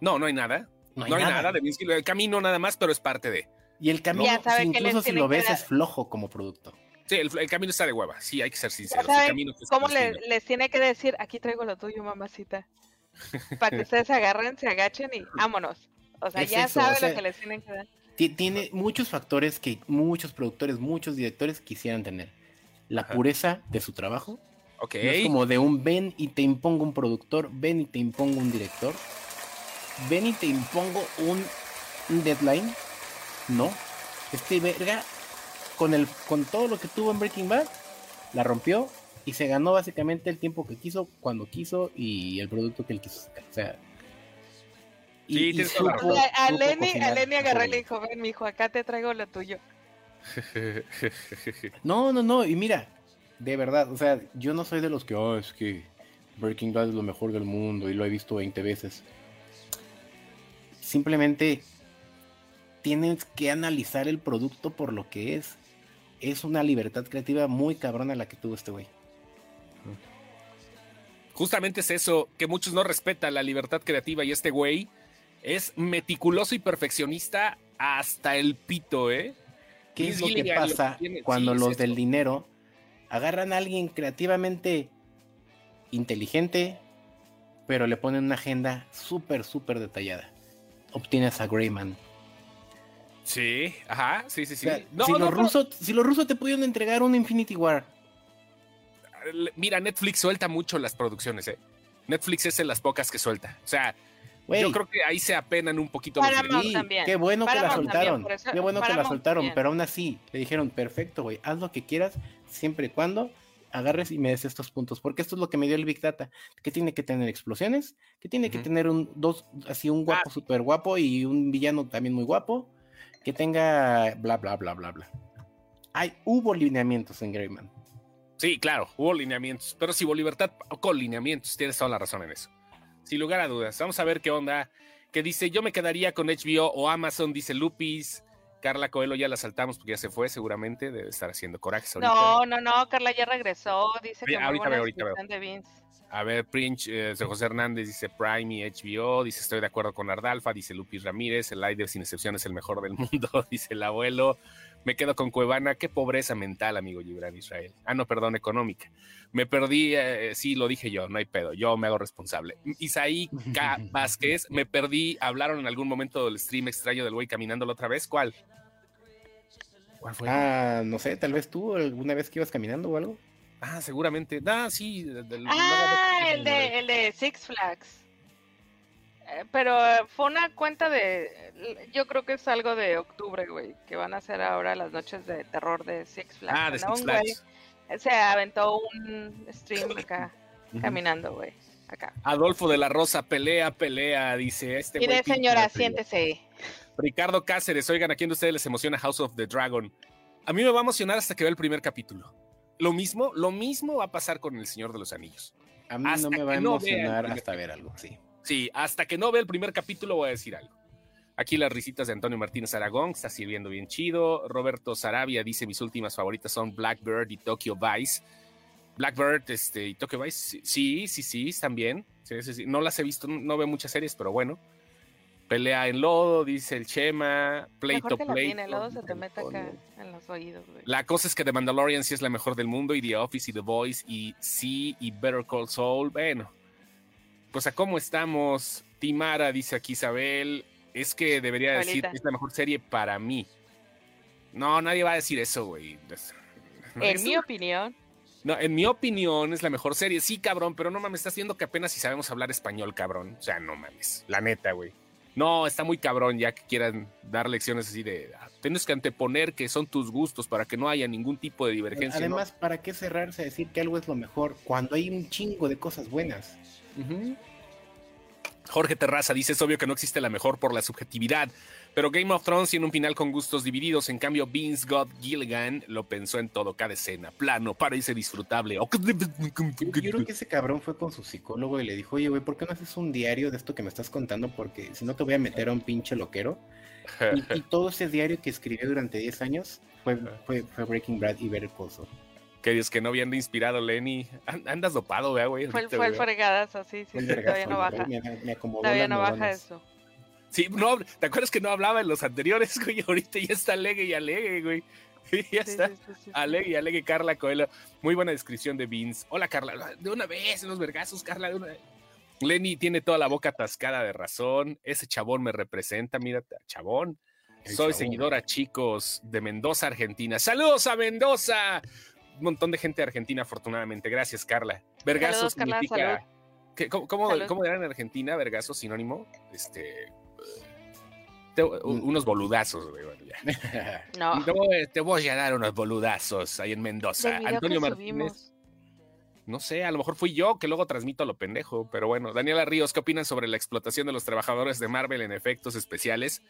No, no hay nada. No hay, nada. de Vince Gilligan. El camino nada más, pero es parte de. Y el camino, incluso si lo ves, es flojo como producto. Sí, el, camino está de hueva. Sí, hay que ser sincero. ¿Cómo les tiene que decir? Aquí traigo lo tuyo, mamacita. Para que ustedes se agarren, se agachen y vámonos. O sea, ya saben lo que les tienen que dar. Tiene muchos factores que muchos productores, muchos directores quisieran tener. La pureza de su trabajo. Ok. es como de un ven y te impongo un productor, ven y te impongo un director, ven y te impongo un, deadline. No. Este verga, con, el, con todo lo que tuvo en Breaking Bad, la rompió y se ganó básicamente el tiempo que quiso, cuando quiso y el producto que él quiso sacar. O sea, y, a, Lenny, a Lenny agarré y le dijo, ven, mijo, acá te traigo lo tuyo. no, no, no, y mira, de verdad, o sea, yo no soy de los que, oh, es que Breaking Bad es lo mejor del mundo y lo he visto 20 veces. Simplemente tienes que analizar el producto por lo que es. Es una libertad creativa muy cabrona la que tuvo este güey. Justamente es eso, que muchos no respetan la libertad creativa y este güey es meticuloso y perfeccionista hasta el pito, ¿eh? ¿Qué es lo que pasa cuando los del dinero agarran a alguien creativamente inteligente, pero le ponen una agenda súper, súper detallada? Obtienes a Greyman. Sí, ajá, sí, sí, sí. si, los rusos, si los rusos te pudieron entregar un Infinity War mira, Netflix suelta mucho las producciones, ¿eh? Netflix es de las pocas que suelta. O sea, yo creo que ahí se apenan un poquito los también. Qué bueno que la soltaron. qué bueno que la soltaron, pero aún así le dijeron, perfecto, güey, haz lo que quieras, siempre y cuando agarres y me des estos puntos, porque esto es lo que me dio el Big Data, que tiene que tener explosiones, que tiene que tener un dos así un guapo ah. súper guapo y un villano también muy guapo, que tenga bla bla bla bla bla. Hay hubo lineamientos en Greyman. Sí, claro, hubo lineamientos, pero si hubo libertad con lineamientos, tienes toda la razón en eso. Sin lugar a dudas, vamos a ver qué onda. Que dice, yo me quedaría con HBO o Amazon, dice Lupis. Carla Coelho ya la saltamos porque ya se fue, seguramente, debe estar haciendo corajes No, no, no, Carla ya regresó, dice que ahorita veo, ahorita veo. A ver, Prince, eh, José Hernández dice Prime y HBO, dice estoy de acuerdo con Ardalfa, dice Lupis Ramírez, el Lider sin excepción es el mejor del mundo, dice el abuelo. Me quedo con Cuevana. Qué pobreza mental, amigo Gibran Israel. Ah, no, perdón, económica. Me perdí, eh, sí, lo dije yo, no hay pedo, yo me hago responsable. Isaí K. Vázquez, me perdí, hablaron en algún momento del stream extraño del güey caminando la otra vez. ¿Cuál? ¿Cuál fue? Ah, no sé, tal vez tú alguna vez que ibas caminando o algo. Ah, seguramente. Ah, sí. ah, el de, el de Six Flags. Eh, pero fue una cuenta de. Yo creo que es algo de octubre, güey. Que van a hacer ahora las noches de terror de Six Flags. Ah, de Six Flags. se aventó un stream acá, caminando, güey. Acá. Adolfo de la Rosa, pelea, pelea, dice este. Mire, señora, siéntese. Ricardo Cáceres, oigan, ¿a quién de ustedes les emociona House of the Dragon? A mí me va a emocionar hasta que vea el primer capítulo. Lo mismo, lo mismo va a pasar con El Señor de los Anillos. A mí no me va a emocionar hasta ver algo, sí. Sí, hasta que no vea el primer capítulo voy a decir algo. Aquí las risitas de Antonio Martínez Aragón, está sirviendo bien chido. Roberto Sarabia dice: Mis últimas favoritas son Blackbird y Tokyo Vice. Blackbird este, y Tokyo Vice, sí, sí, sí, están bien. No las he visto, no veo muchas series, pero bueno. Pelea en lodo, dice el Chema. Pleito, pleito. lodo se te mete acá en los oídos, La cosa es que The Mandalorian sí es la mejor del mundo, y The Office, y The Voice, y sí, y Better Call Saul. Bueno, pues a cómo estamos. Timara, dice aquí Isabel. Es que debería decir que es la mejor serie para mí. No, nadie va a decir eso, güey. en mi opinión. No, en mi opinión es la mejor serie. Sí, cabrón, pero no mames, estás viendo que apenas si sabemos hablar español, cabrón. O sea, no mames. La neta, güey. No, está muy cabrón ya que quieran dar lecciones así de. Ah, tienes que anteponer que son tus gustos para que no haya ningún tipo de divergencia. Además, ¿para qué cerrarse a decir que algo es lo mejor cuando hay un chingo de cosas buenas? Jorge Terraza dice: Es obvio que no existe la mejor por la subjetividad. Pero Game of Thrones tiene un final con gustos divididos. En cambio, Vince God Gilligan lo pensó en todo, cada escena, plano, parece disfrutable. Yo creo que ese cabrón fue con su psicólogo y le dijo, oye, güey, ¿por qué no haces un diario de esto que me estás contando? Porque si no te voy a meter a un pinche loquero. y, todo ese diario que escribió durante 10 años fue, fue, Breaking Bad y Better Call Que Dios que no habían inspirado, Lenny. Andas dopado, güey. Fue, fue el fregadas, sí, sí, todavía no baja. todavía no baja eso. Sí, no, ¿te acuerdas que no hablaba en los anteriores, güey? Ahorita ya está alegue y alegue, güey. ya está. alegue y alegue Carla Coelho. Muy buena descripción de Vince. Hola, Carla. De una vez, en los vergazos, Carla, de una vez. Lenny tiene toda la boca atascada de razón. Ese chabón me representa, mira, chabón. Soy seguidora, chicos, de Mendoza, Argentina. ¡Saludos a Mendoza! Un montón de gente de Argentina, afortunadamente. Gracias, Carla. Vergazo significa. ¿Cómo, cómo, en Argentina? Vergazo sinónimo. Este Mm. unos boludazos, güey. no. Te voy, a dar unos boludazos ahí en Mendoza. Antonio Martínez. No sé, a lo mejor fui yo que luego transmito a lo pendejo, pero bueno. Daniela Ríos, ¿qué opinan sobre la explotación de los trabajadores de Marvel en efectos especiales?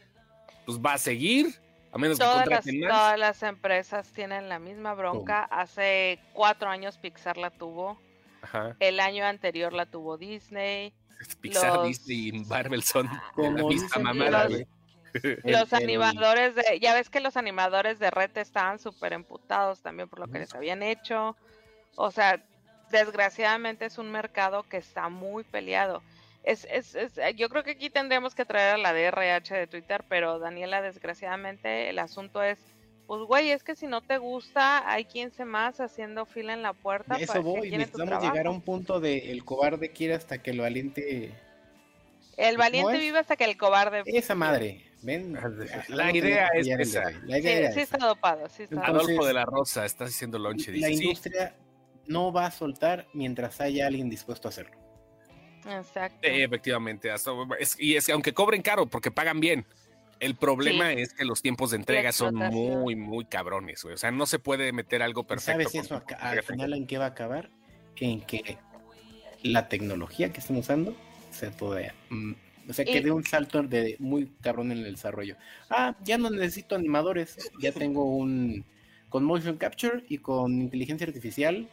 Pues va a seguir, a menos todas que contraten las, Todas las empresas tienen la misma bronca. Hace cuatro años Pixar la tuvo. El año anterior la tuvo Disney. Pixar, Disney y Marvel son la misma mamada, güey los animadores de, ya ves que los animadores de Red estaban súper emputados también por lo que les habían hecho. O sea, desgraciadamente es un mercado que está muy peleado. Es, es, es, yo creo que aquí tendríamos que traer a la DRH de Twitter, pero Daniela, desgraciadamente el asunto es, pues güey, es que si no te gusta, hay 15 más haciendo fila en la puerta. Eso voy, necesitamos llegar a un punto de el cobarde quiere hasta que lo aliente. El valiente vive hasta que el cobarde. Esa madre. La idea es esa. La idea sí, está dopado. Adolfo de la Rosa, estás diciendo lonche. la industria no va a soltar mientras haya alguien dispuesto a hacerlo. Exacto. efectivamente. y es que aunque cobren caro, porque pagan bien. El problema es que los tiempos de entrega son muy, muy cabrones, O sea, no se puede meter algo perfecto. ¿Sabes eso? Al final, ¿en qué va a acabar? En que la tecnología que están usando se puede o sea, que de un salto de muy cabrón en el desarrollo. Ah, ya no necesito animadores, ya tengo un con motion capture y con inteligencia artificial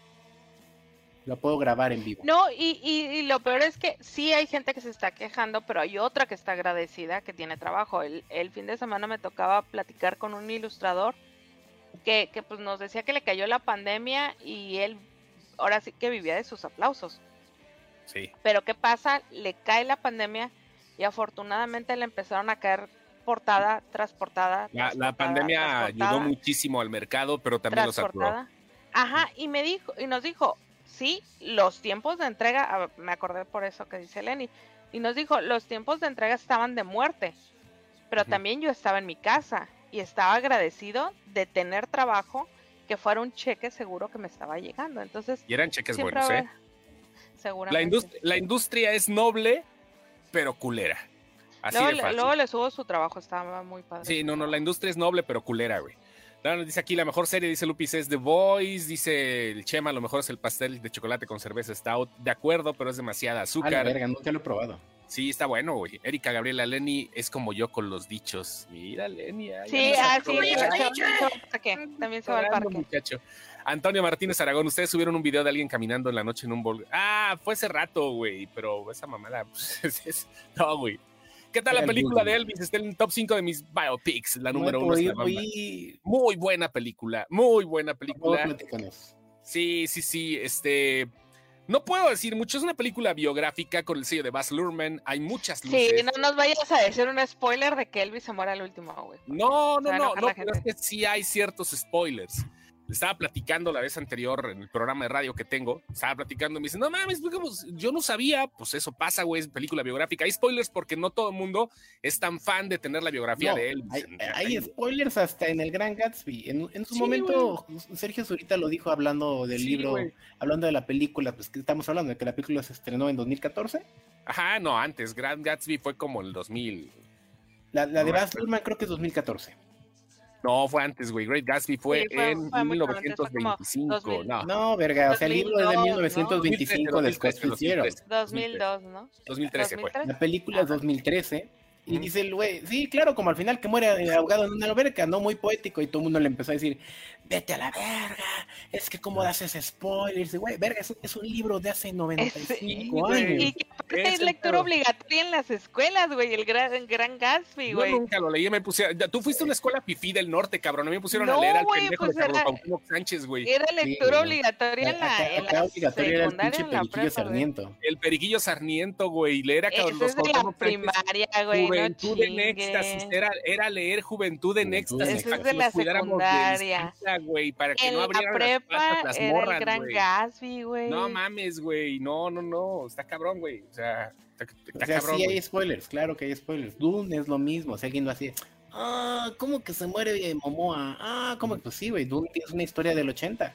lo puedo grabar en vivo. No, y, y, lo peor es que sí hay gente que se está quejando, pero hay otra que está agradecida, que tiene trabajo. El, el fin de semana me tocaba platicar con un ilustrador que, que pues nos decía que le cayó la pandemia y él ahora sí que vivía de sus aplausos. Sí. Pero ¿qué pasa? Le cae la pandemia y afortunadamente le empezaron a caer portada tras portada. la, pandemia ayudó muchísimo al mercado, pero también lo saturó. Ajá, y me dijo, y nos dijo, sí, los tiempos de entrega, me acordé por eso que dice Lenny, y nos dijo, los tiempos de entrega estaban de muerte, pero también yo estaba en mi casa y estaba agradecido de tener trabajo que fuera un cheque seguro que me estaba llegando. Entonces, y eran cheques buenos, ¿eh? Seguramente. La, la industria es noble pero culera. Así luego, de fácil. luego le subo su trabajo, estaba muy padre. Sí, no, no, la industria es noble, pero culera, güey. dice aquí la mejor serie, dice Lupis, es The Voice, dice el Chema, lo mejor es el pastel de chocolate con cerveza stout. De acuerdo, pero es demasiada azúcar. A la verga, nunca lo he probado. Sí, está bueno, güey. Erika Gabriela Lenny es como yo con los dichos. Mira, Lenny. Sí, ah, sí, también se va al parque. Muchacho. Antonio Martínez Aragón, ustedes subieron un video de alguien caminando en la noche en un bol. Ah, fue hace rato, güey, pero esa mamada, pues, no, güey. ¿Qué tal la película de Elvis? Está en el top 5 de mis biopics, la número uno. muy buena película, muy buena película. Sí, sí, sí. Este. No puedo decir mucho, es una película biográfica con el sello de Baz Luhrmann, hay muchas luces. Sí, no nos vayas a decir un spoiler de que Elvis se muera al último, güey. No, no, no, no, pero es que sí hay ciertos spoilers estaba platicando la vez anterior en el programa de radio que tengo, estaba platicando y me dice, no mames, yo no sabía, pues eso pasa, güey, es película biográfica. Hay spoilers porque no todo el mundo es tan fan de tener la biografía de él. Hay, spoilers hasta en el Gran Gatsby. En, su momento, Sergio Zurita lo dijo hablando del libro, hablando de la película, pues que estamos hablando de que la película se estrenó en 2014. Ajá, no, antes, Grand Gatsby fue como el 2000. La, de Baz creo que es 2014. No, fue antes, güey. Great Gatsby fue, en 1925. no. no, verga. O sea, el libro es de 1925, ¿no? después 2002, ¿no? 2013 fue. La película es 2013 y dice el güey, sí, claro, como al final que muere ahogado en una alberca, ¿no? Muy poético. Y todo el mundo le empezó a decir, vete a la verga, es que cómo das ese spoiler. Dice, güey, verga, es, un libro de hace 95 años. Y que es lectura obligatoria en las escuelas, güey, el gran, gran Gatsby, güey. Yo nunca lo leí, me puse, tú fuiste a una escuela pifí del norte, cabrón, a mí me pusieron a leer al pendejo pues de Carlos era, Sánchez, güey. Era lectura obligatoria en la, en la secundaria, el pinche Periquillo Sarniento. El Periquillo Sarniento, güey, leer a Carlos es la primaria, güey, Juventud en éxtasis, era, era leer Juventud en éxtasis. Eso es de la secundaria. güey, para que no abrieran prepa las, las morras, el gran Gatsby, güey. No mames, güey, no, no, no, está cabrón, güey, o sea... Está, o sea, cabrón, sí hay spoilers, claro que hay spoilers. Dune es lo mismo, o sea, alguien lo hacía. Ah, ¿cómo que se muere Momoa? Ah, ¿cómo? Pues sí, güey, Dune es una historia del 80.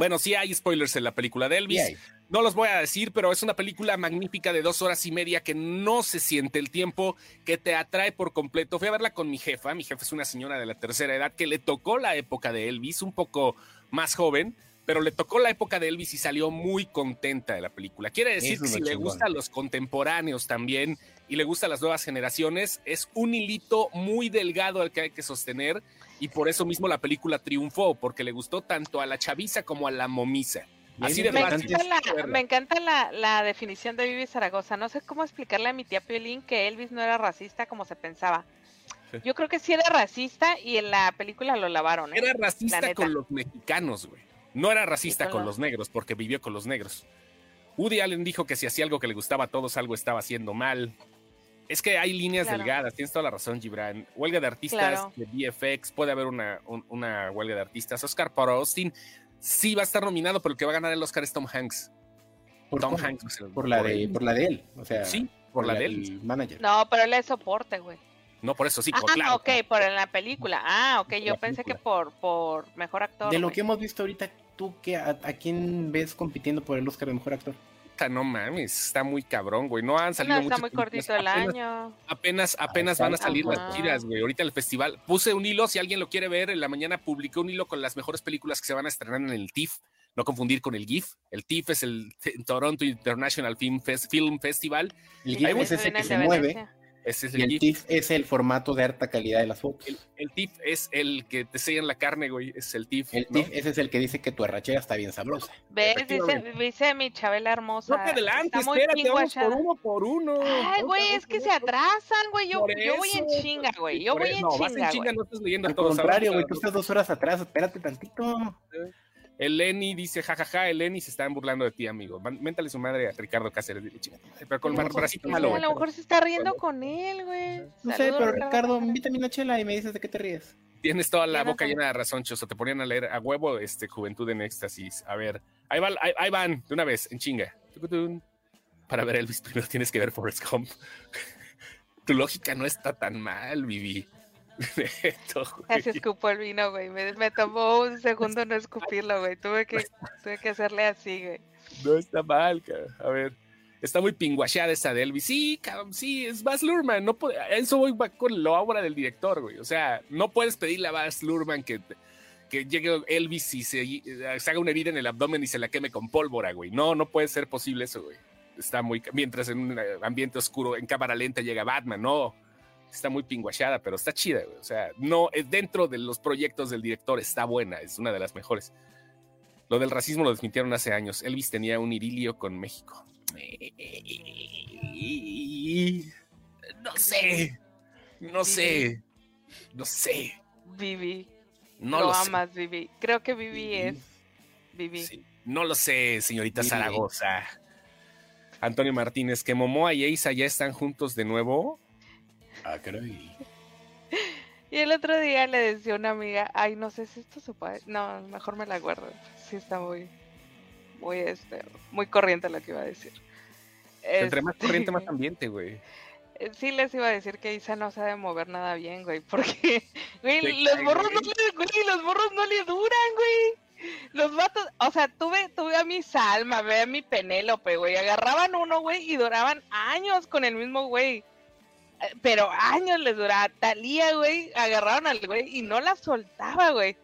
Bueno, sí hay spoilers en la película de Elvis. No los voy a decir, pero es una película magnífica de dos horas y media que no se siente el tiempo, que te atrae por completo. Fui a verla con mi jefa. Mi jefa es una señora de la tercera edad que le tocó la época de Elvis, un poco más joven, pero le tocó la época de Elvis y salió muy contenta de la película. Quiere decir que si le gustan los contemporáneos también y le gustan las nuevas generaciones, es un hilito muy delgado al que hay que sostener y por eso mismo la película triunfó, porque le gustó tanto a la chaviza como a la momisa. Así de me, encanta la, me encanta la, definición de Vivi Zaragoza. No sé cómo explicarle a mi tía Piolín que Elvis no era racista como se pensaba. Yo creo que sí era racista y en la película lo lavaron. ¿eh? Era racista con los mexicanos, güey. No era racista con los negros porque vivió con los negros. Woody Allen dijo que si hacía algo que le gustaba a todos, algo estaba haciendo mal. Es que hay líneas delgadas, tienes toda la razón, Gibran. Huelga de artistas de VFX, puede haber una, una huelga de artistas. Oscar para Austin sí va a estar nominado, pero el que va a ganar el Oscar es Tom Hanks. Por Tom Hanks. Por, la de, por la de él, o sea. Sí, por, la, de él. Manager. No, pero él es soporte, güey. No, por eso sí, ah, claro. ok, por en la película. Ah, ok, yo pensé que por, por mejor actor. De lo que hemos visto ahorita, ¿tú qué, a quién ves compitiendo por el Oscar de mejor actor? no mames, está muy cabrón, güey. No han salido no, está muy cortito el año. Apenas, apenas van a salir las tiras, güey. Ahorita el festival. Puse un hilo, si alguien lo quiere ver, en la mañana publiqué un hilo con las mejores películas que se van a estrenar en el TIFF. No confundir con el GIF. El TIFF es el Toronto International Film, Festival. El GIF es ese que se mueve es el, y el TIFF es el formato de alta calidad de las fotos. El, TIFF es el que te sellan la carne, güey. Es el TIFF. El TIFF, ese es el que dice que tu arrachera está bien sabrosa. ¿Ves? Dice, dice, mi Chabela hermosa. No te adelante, espérate, vamos por uno por uno. Ay, güey, es que se atrasan, güey. Yo, yo voy en chinga, güey. Yo voy en no, chinga. Vas en chinga, no estás leyendo Al contrario, güey, tú estás dos horas atrás, espérate tantito. El Lenny dice, jajaja, el Lenny se están burlando de ti, amigo. Méntale su madre a Ricardo Cáceres. Pero con el bracito malo. A lo mejor se está riendo con él, güey. No sé, pero Ricardo, invítame una chela y me dices de qué te ríes. Tienes toda la boca llena de razón, Choso. Te ponían a leer a huevo este Juventud en Éxtasis. A ver, ahí, ahí, van, de una vez, en chinga. Para ver Elvis primero tienes que ver Forrest Gump. tu lógica no está tan mal, Vivi. Casi escupo el vino, güey. Me, tomó un segundo no escupirlo, güey. Tuve que, tuve que hacerle así, güey. No está mal, cabrón. A ver. Está muy pinguacheada esa de Elvis. Sí, cabrón, sí, es Baz Luhrmann. No puede, eso voy con lo obra del director, güey. O sea, no puedes pedirle a Baz Luhrmann que, que llegue Elvis y se, se, haga una herida en el abdomen y se la queme con pólvora, güey. No, no puede ser posible eso, güey. Está muy. Mientras en un ambiente oscuro, en cámara lenta, llega Batman, no está muy pinguachada, pero está chida, O sea, no, es dentro de los proyectos del director, está buena, es una de las mejores. Lo del racismo lo desmintieron hace años. Elvis tenía un irilio con México. No sé. No sé. No sé. Vivi. No lo, amas, Vivi. Creo que Vivi es Vivi. no lo sé, señorita Zaragoza. Antonio Martínez, que Momoa y Eisa ya están juntos de nuevo. Ah, caray. Y el otro día le decía a una amiga, ay, no sé si esto se puede. No, mejor me la guardo. Sí está muy, muy, este, muy corriente lo que iba a decir. Entre más corriente, más este, ambiente, güey. Eh, sí les iba a decir que Isa no sabe mover nada bien, güey, porque, güey, los morros no le, güey, los morros no le duran, güey. Los vatos, o sea, tuve, tuve a mi Salma, ve a mi Penélope, güey, agarraban uno, güey, y duraban años con el mismo güey. Pero años les duraba. Talía, güey, agarraron al güey y no la soltaba, güey.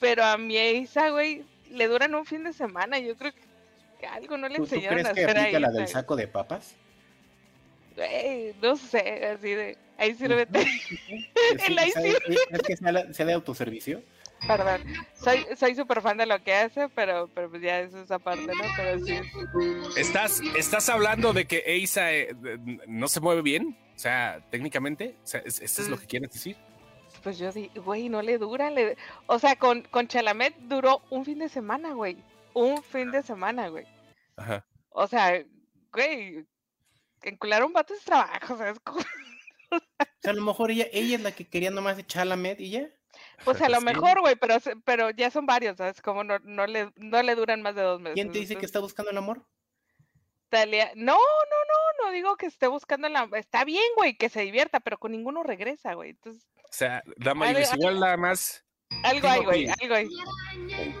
Pero a mi Isa, güey, le duran un fin de semana. Yo creo que algo no le enseñaron a hacer ahí. la del saco de papas? Güey, no sé, así de. Ahí sírvete. ¿El ahí ¿Es que sea, de autoservicio? Perdón, soy soy súper fan de lo que hace, pero, pero pues ya eso es aparte, ¿no? Pero sí. ¿Estás, estás hablando de que Eisa eh, no se mueve bien? O sea, técnicamente, o sea, ¿esto es lo mm. que quieres decir? Pues yo digo, güey, no le dura. Le... O sea, con, con Chalamet duró un fin de semana, güey. Un fin de semana, güey. Ajá. O sea, güey, encular un vato es trabajo, ¿sabes? Cómo? o sea, a lo mejor ella, ella es la que quería nomás de Chalamet y ya. Pues a lo mejor, güey, pero, pero ya son varios, ¿sabes? Como no, no, le, no le duran más de dos meses. ¿Quién te dice que está buscando el amor? Talia, no, no, no, no digo que esté buscando la, está bien, güey, que se divierta, pero con ninguno regresa, güey. Entonces, o sea, dama y igual nada más. Algo hay, güey, algo hay.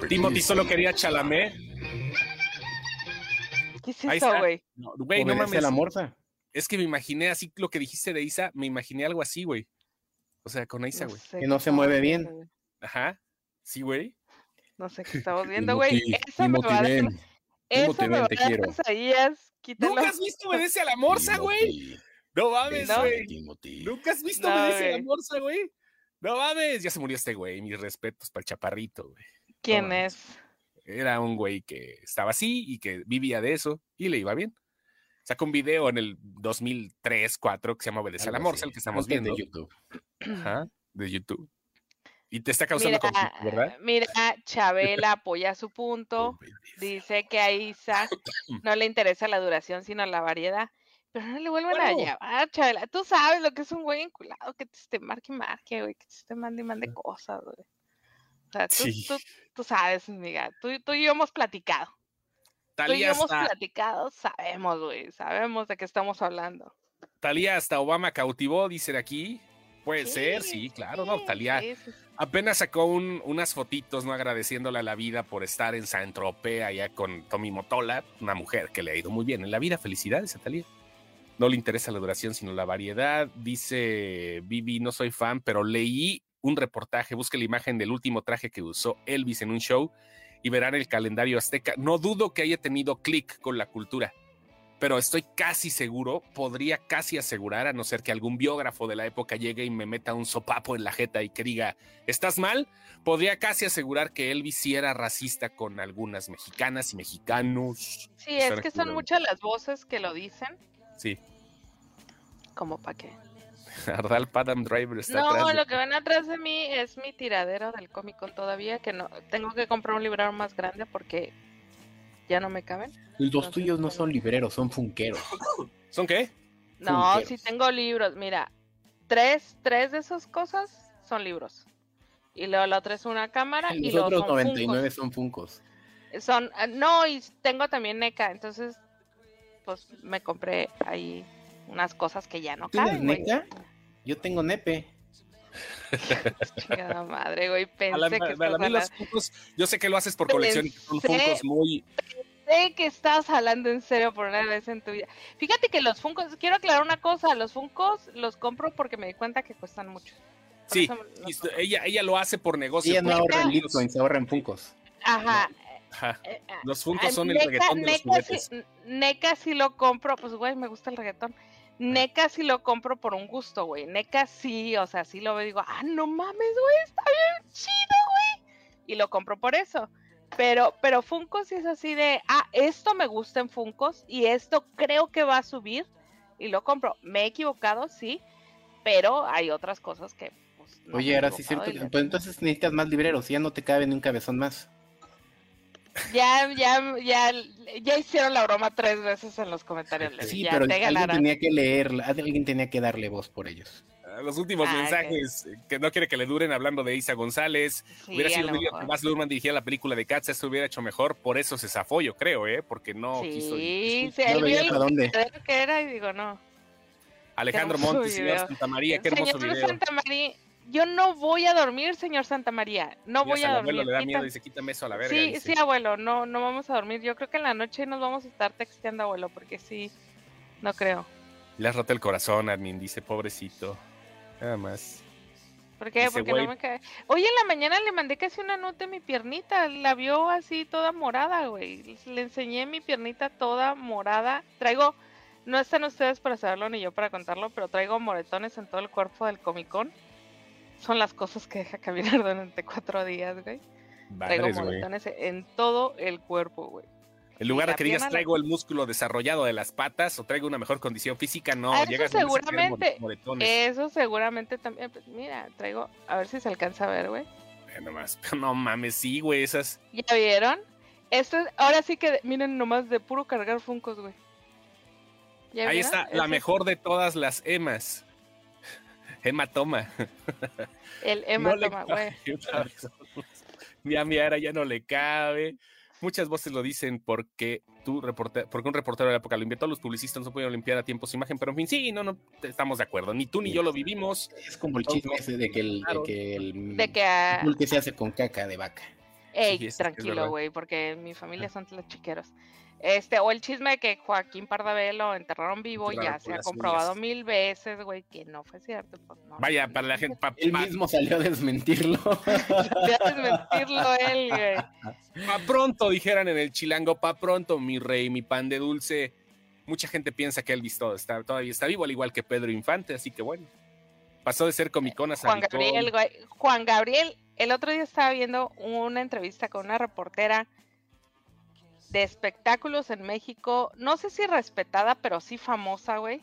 Timothy solo quería Chalamé. ¿Qué es eso, güey? No, güey, no mames. la morsa. Es que me imaginé así lo que dijiste de Isa, me imaginé algo así, güey. O sea, con Isa, güey. que no se mueve bien. Ajá. Sí, güey. No sé qué estamos viendo, güey. Eso me va a eso me va a dar pesadillas. ¿Nunca has visto Obedece a la Morsa, güey? No mames, güey. ¿Nunca has visto Obedece a la Morsa, güey? No mames, ya se murió este güey. Mis respetos para el chaparrito, güey. ¿Quién es? Era un güey que estaba así y que vivía de eso y le iba bien. Sacó un video en el 2003, 2004 que se llama Obedece a la Morsa, el que estamos viendo. De YouTube. Ajá, de YouTube. Y te está causando mira, ¿verdad? Mira, Chabela apoya su punto. Dice que a Isa no le interesa la duración, sino la variedad. Pero no le vuelvan a llamar, Chabela. Tú sabes lo que es un güey enculado que te esté marque y marque, güey, que te mande y mande cosas, güey. O sea, tú, tú, tú sabes, amiga. Tú, tú, y yo hemos platicado. tú y yo hemos platicado, sabemos, güey. Sabemos de qué estamos hablando. Talía hasta Obama cautivó, dicen aquí. Puede ser, sí, claro, ¿no? Talía apenas sacó unas fotitos, ¿no? Agradeciéndole a la vida por estar en San Tropez allá con Tommy Motola, una mujer que le ha ido muy bien en la vida. Felicidades a Talía. No le interesa la duración, sino la variedad. Dice Vivi, no soy fan, pero leí un reportaje, busque la imagen del último traje que usó Elvis en un show y verán el calendario azteca. No dudo que haya tenido clic con la cultura pero estoy casi seguro, podría casi asegurar, a no ser que algún biógrafo de la época llegue y me meta un sopapo en la jeta y que diga, ¿estás mal? Podría casi asegurar que Elvis sí era racista con algunas mexicanas y mexicanos. Sí, es que son muchas las voces que lo dicen. Sí. ¿Cómo para qué? Ardal Padam Driver está no, No, lo que ven atrás de mí es mi tiradero del cómic todavía, que no tengo que comprar un libro más grande porque ya no me caben. Los tuyos no son libreros, son funqueros. ¿Son qué? No, sí tengo libros. Mira, tres, tres de esas cosas son libros. Y luego la otra es una cámara. y los otros 99 son funcos. Son, ah, no, y tengo también NECA, entonces, pues me compré ahí unas cosas que ya no caben. NECA? Yo tengo NEPE. madre, güey, pensé que los funcos, yo sé que lo haces por colección y son funcos muy sé que estás hablando en serio por una vez en tu vida. Fíjate que los Funcos, quiero aclarar una cosa, los Funcos los compro porque me di cuenta que cuestan mucho. sí, ella, ella lo hace por negocio. Ella no ahorra en Bitcoin, se ahorra en Funcos. Ajá. Eh, eh, los Funcos son el reggaetón de los juguetes. NECA si lo compro, pues güey, me gusta el reggaetón. NECA si lo compro por un gusto, güey. NECA sí, o sea, sí lo veo y digo, ah, no mames, güey, está bien chido, güey. Y lo compro por eso. Pero, pero Funkos es así de, ah, esto me gusta en Funkos y esto creo que va a subir y lo compro. Me he equivocado, sí, pero hay otras cosas que... Pues, Oye, ahora sí es cierto, pues entonces necesitas más libreros, ya no te cabe ni un cabezón más. Ya, ya, ya, ya hicieron la broma tres veces en los comentarios. Sí, pero alguien tenía que leer, alguien tenía que darle voz por ellos. Ah, los últimos ah, mensajes que no quiere que le duren hablando de Isa González. hubiera sido un que más Lurman dirigiera la película de Cats, esto hubiera hecho mejor. Por eso se zafó, yo creo, ¿eh? Porque no sí, quiso. Sí, sí, no veía para dónde. que era y digo, no. Alejandro Montes, señor Santa María, qué hermoso señor video. Santa María, yo no voy a dormir, señor Santa María. No voy a dormir. abuelo le da miedo y dice, quítame eso a la verga. Sí, sí, abuelo, no, no vamos a dormir. Yo creo que en la noche nos vamos a estar texteando, abuelo, porque sí, no creo. Le has roto el corazón, admin, dice, pobrecito. Nada más. ¿Por qué? Porque no me cae. Hoy en la mañana le mandé casi una nota en mi piernita. La vio así toda morada, güey. Le enseñé mi piernita toda morada. Traigo, no están ustedes para saberlo ni yo para contarlo, pero traigo moretones en todo el cuerpo del Comic Con son las cosas que deja caminar durante cuatro días, güey. traigo moretones en todo el cuerpo, güey. En lugar de que digas traigo el músculo desarrollado de las patas o traigo una mejor condición física, no, eso llegas seguramente, Eso seguramente también, pues, mira, traigo, a ver si se alcanza a ver, güey. Eh, nomás, no mames, sí, güey, esas. ¿Ya vieron? Esto es, ahora sí que, miren, nomás de puro cargar funcos, güey. Ahí está, la mejor de todas las emas. Hematoma. El hematoma, güey. Mi amiara ya no le cabe. Muchas voces lo dicen porque tú porque un reportero de la época lo invitó, los publicistas no se pudieron limpiar a tiempo su imagen, pero en fin, sí, no, no estamos de acuerdo. Ni tú ni yo lo vivimos. Es como el chisme ese de que el, de que el, de que, que se hace con caca de vaca. Ey, tranquilo, güey, porque mi familia son los chiqueros. Este, o el chisme de que Joaquín Pardavé lo enterraron vivo, ya se ha comprobado mil veces, güey, que no fue cierto. Pues Vaya, para la gente. él mismo salió a desmentirlo. salió a desmentirlo él, güey. Pa' pronto, dijeran en el chilango, pa' pronto, mi rey, mi pan de dulce. Mucha gente piensa que Elvis todo está, todavía está vivo, al igual que Pedro Infante, así que bueno. Pasó de ser comicona a Juan Gabriel, güey. Juan Gabriel, el otro día estaba viendo una entrevista con una reportera de espectáculos en México, no sé si respetada, pero sí famosa, güey.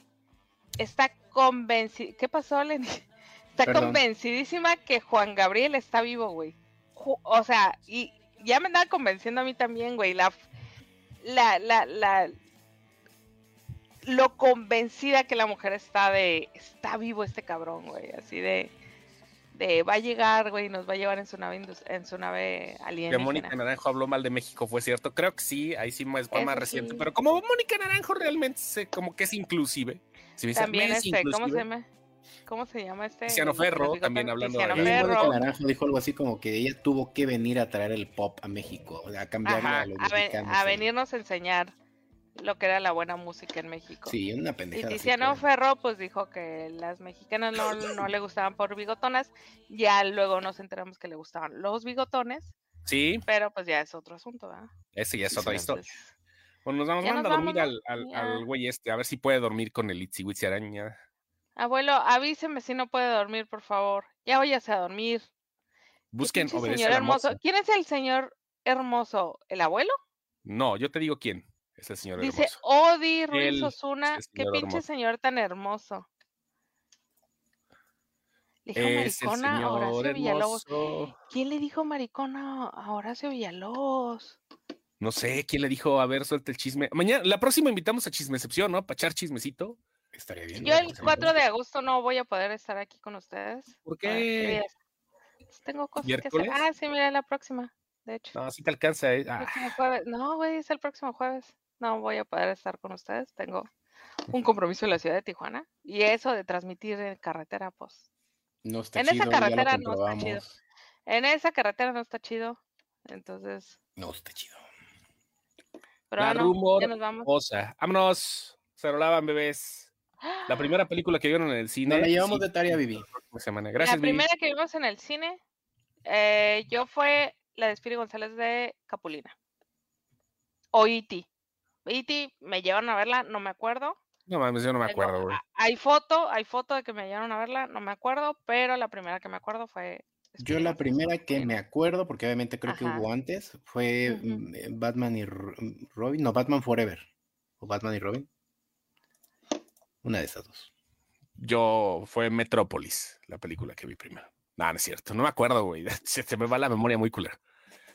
Está convencida. ¿Qué pasó, Lenny? Está convencidísima que Juan Gabriel está vivo, güey. O sea, y ya me andaba convenciendo a mí también, güey. La, la, la, la, lo convencida que la mujer está de, está vivo este cabrón, güey. Así de, de va a llegar, güey, nos va a llevar en su nave en su nave alienígena. Que Mónica Naranjo habló mal de México, ¿fue cierto? Creo que sí, ahí sí es más reciente, pero como Mónica Naranjo realmente se, como que es inclusive. Si también este, ¿cómo se llama? ¿Cómo se llama este? Luciano Ferro, también hablando de Mónica Naranjo dijo algo así como que ella tuvo que venir a traer el pop a México, a cambiarle a los a, a venirnos a enseñar lo que era la buena música en México. Sí, una pendejada. Y Tiziano Ferro pues dijo que las mexicanas no, no le gustaban por bigotonas, ya luego nos enteramos que le gustaban los bigotones. Sí. Pero pues ya es otro asunto, ¿verdad? Ese ya es otra historia. Bueno, nos vamos, a dormir al, al, güey este, a ver si puede dormir con el Itziwitzi araña. Abuelo, avíseme si no puede dormir, por favor. Ya váyase a dormir. Busquen obedecer señor hermoso. ¿Quién es el señor hermoso? ¿El abuelo? No, yo te digo quién. Señor Dice Odi Ruiz Osuna, qué pinche señor tan hermoso. Le dijo maricona a Horacio Villalobos. ¿Quién le dijo maricona a Horacio Villalobos? No sé, ¿quién le dijo? A ver, suelta el chisme. Mañana, la próxima invitamos a Chismecepción, ¿no? Para echar chismecito. Estaría bien. Yo el 4 de agosto no voy a poder estar aquí con ustedes. ¿Por qué? Tengo cosas que hacer. Ah, sí, mira, la próxima, de hecho. No, sí te alcanza. Eh. Ah. No, güey, es el próximo jueves no voy a poder estar con ustedes. Tengo un compromiso en la ciudad de Tijuana. Y eso de transmitir en carretera, pues. No está en esa carretera no está chido. En esa carretera no está chido. Entonces. No está chido. Pero la rumor, ya nos vamos. Vámonos. Se rolaban bebés. La primera película que vieron en el cine. la llevamos de tarea, Vivi. Gracias, la primera que vimos en el cine, eh, yo fue la de Spiri González de Capulina. O E.T. E.T. me llevaron a verla, no me acuerdo. No mames, yo no me acuerdo, güey. Hay foto, hay foto de que me llevaron a verla, no me acuerdo, pero la primera que me acuerdo fue. Yo la primera que me acuerdo, porque obviamente creo que hubo antes, fue mm, eh, Batman y Robin, no, Batman Forever, o Batman y Robin. Una de esas dos. Yo fue Metrópolis, la película que vi primero. No, no es cierto, no me acuerdo, güey. Se, me va la memoria muy culera.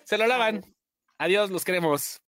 Se lo lavan. Adiós, los queremos.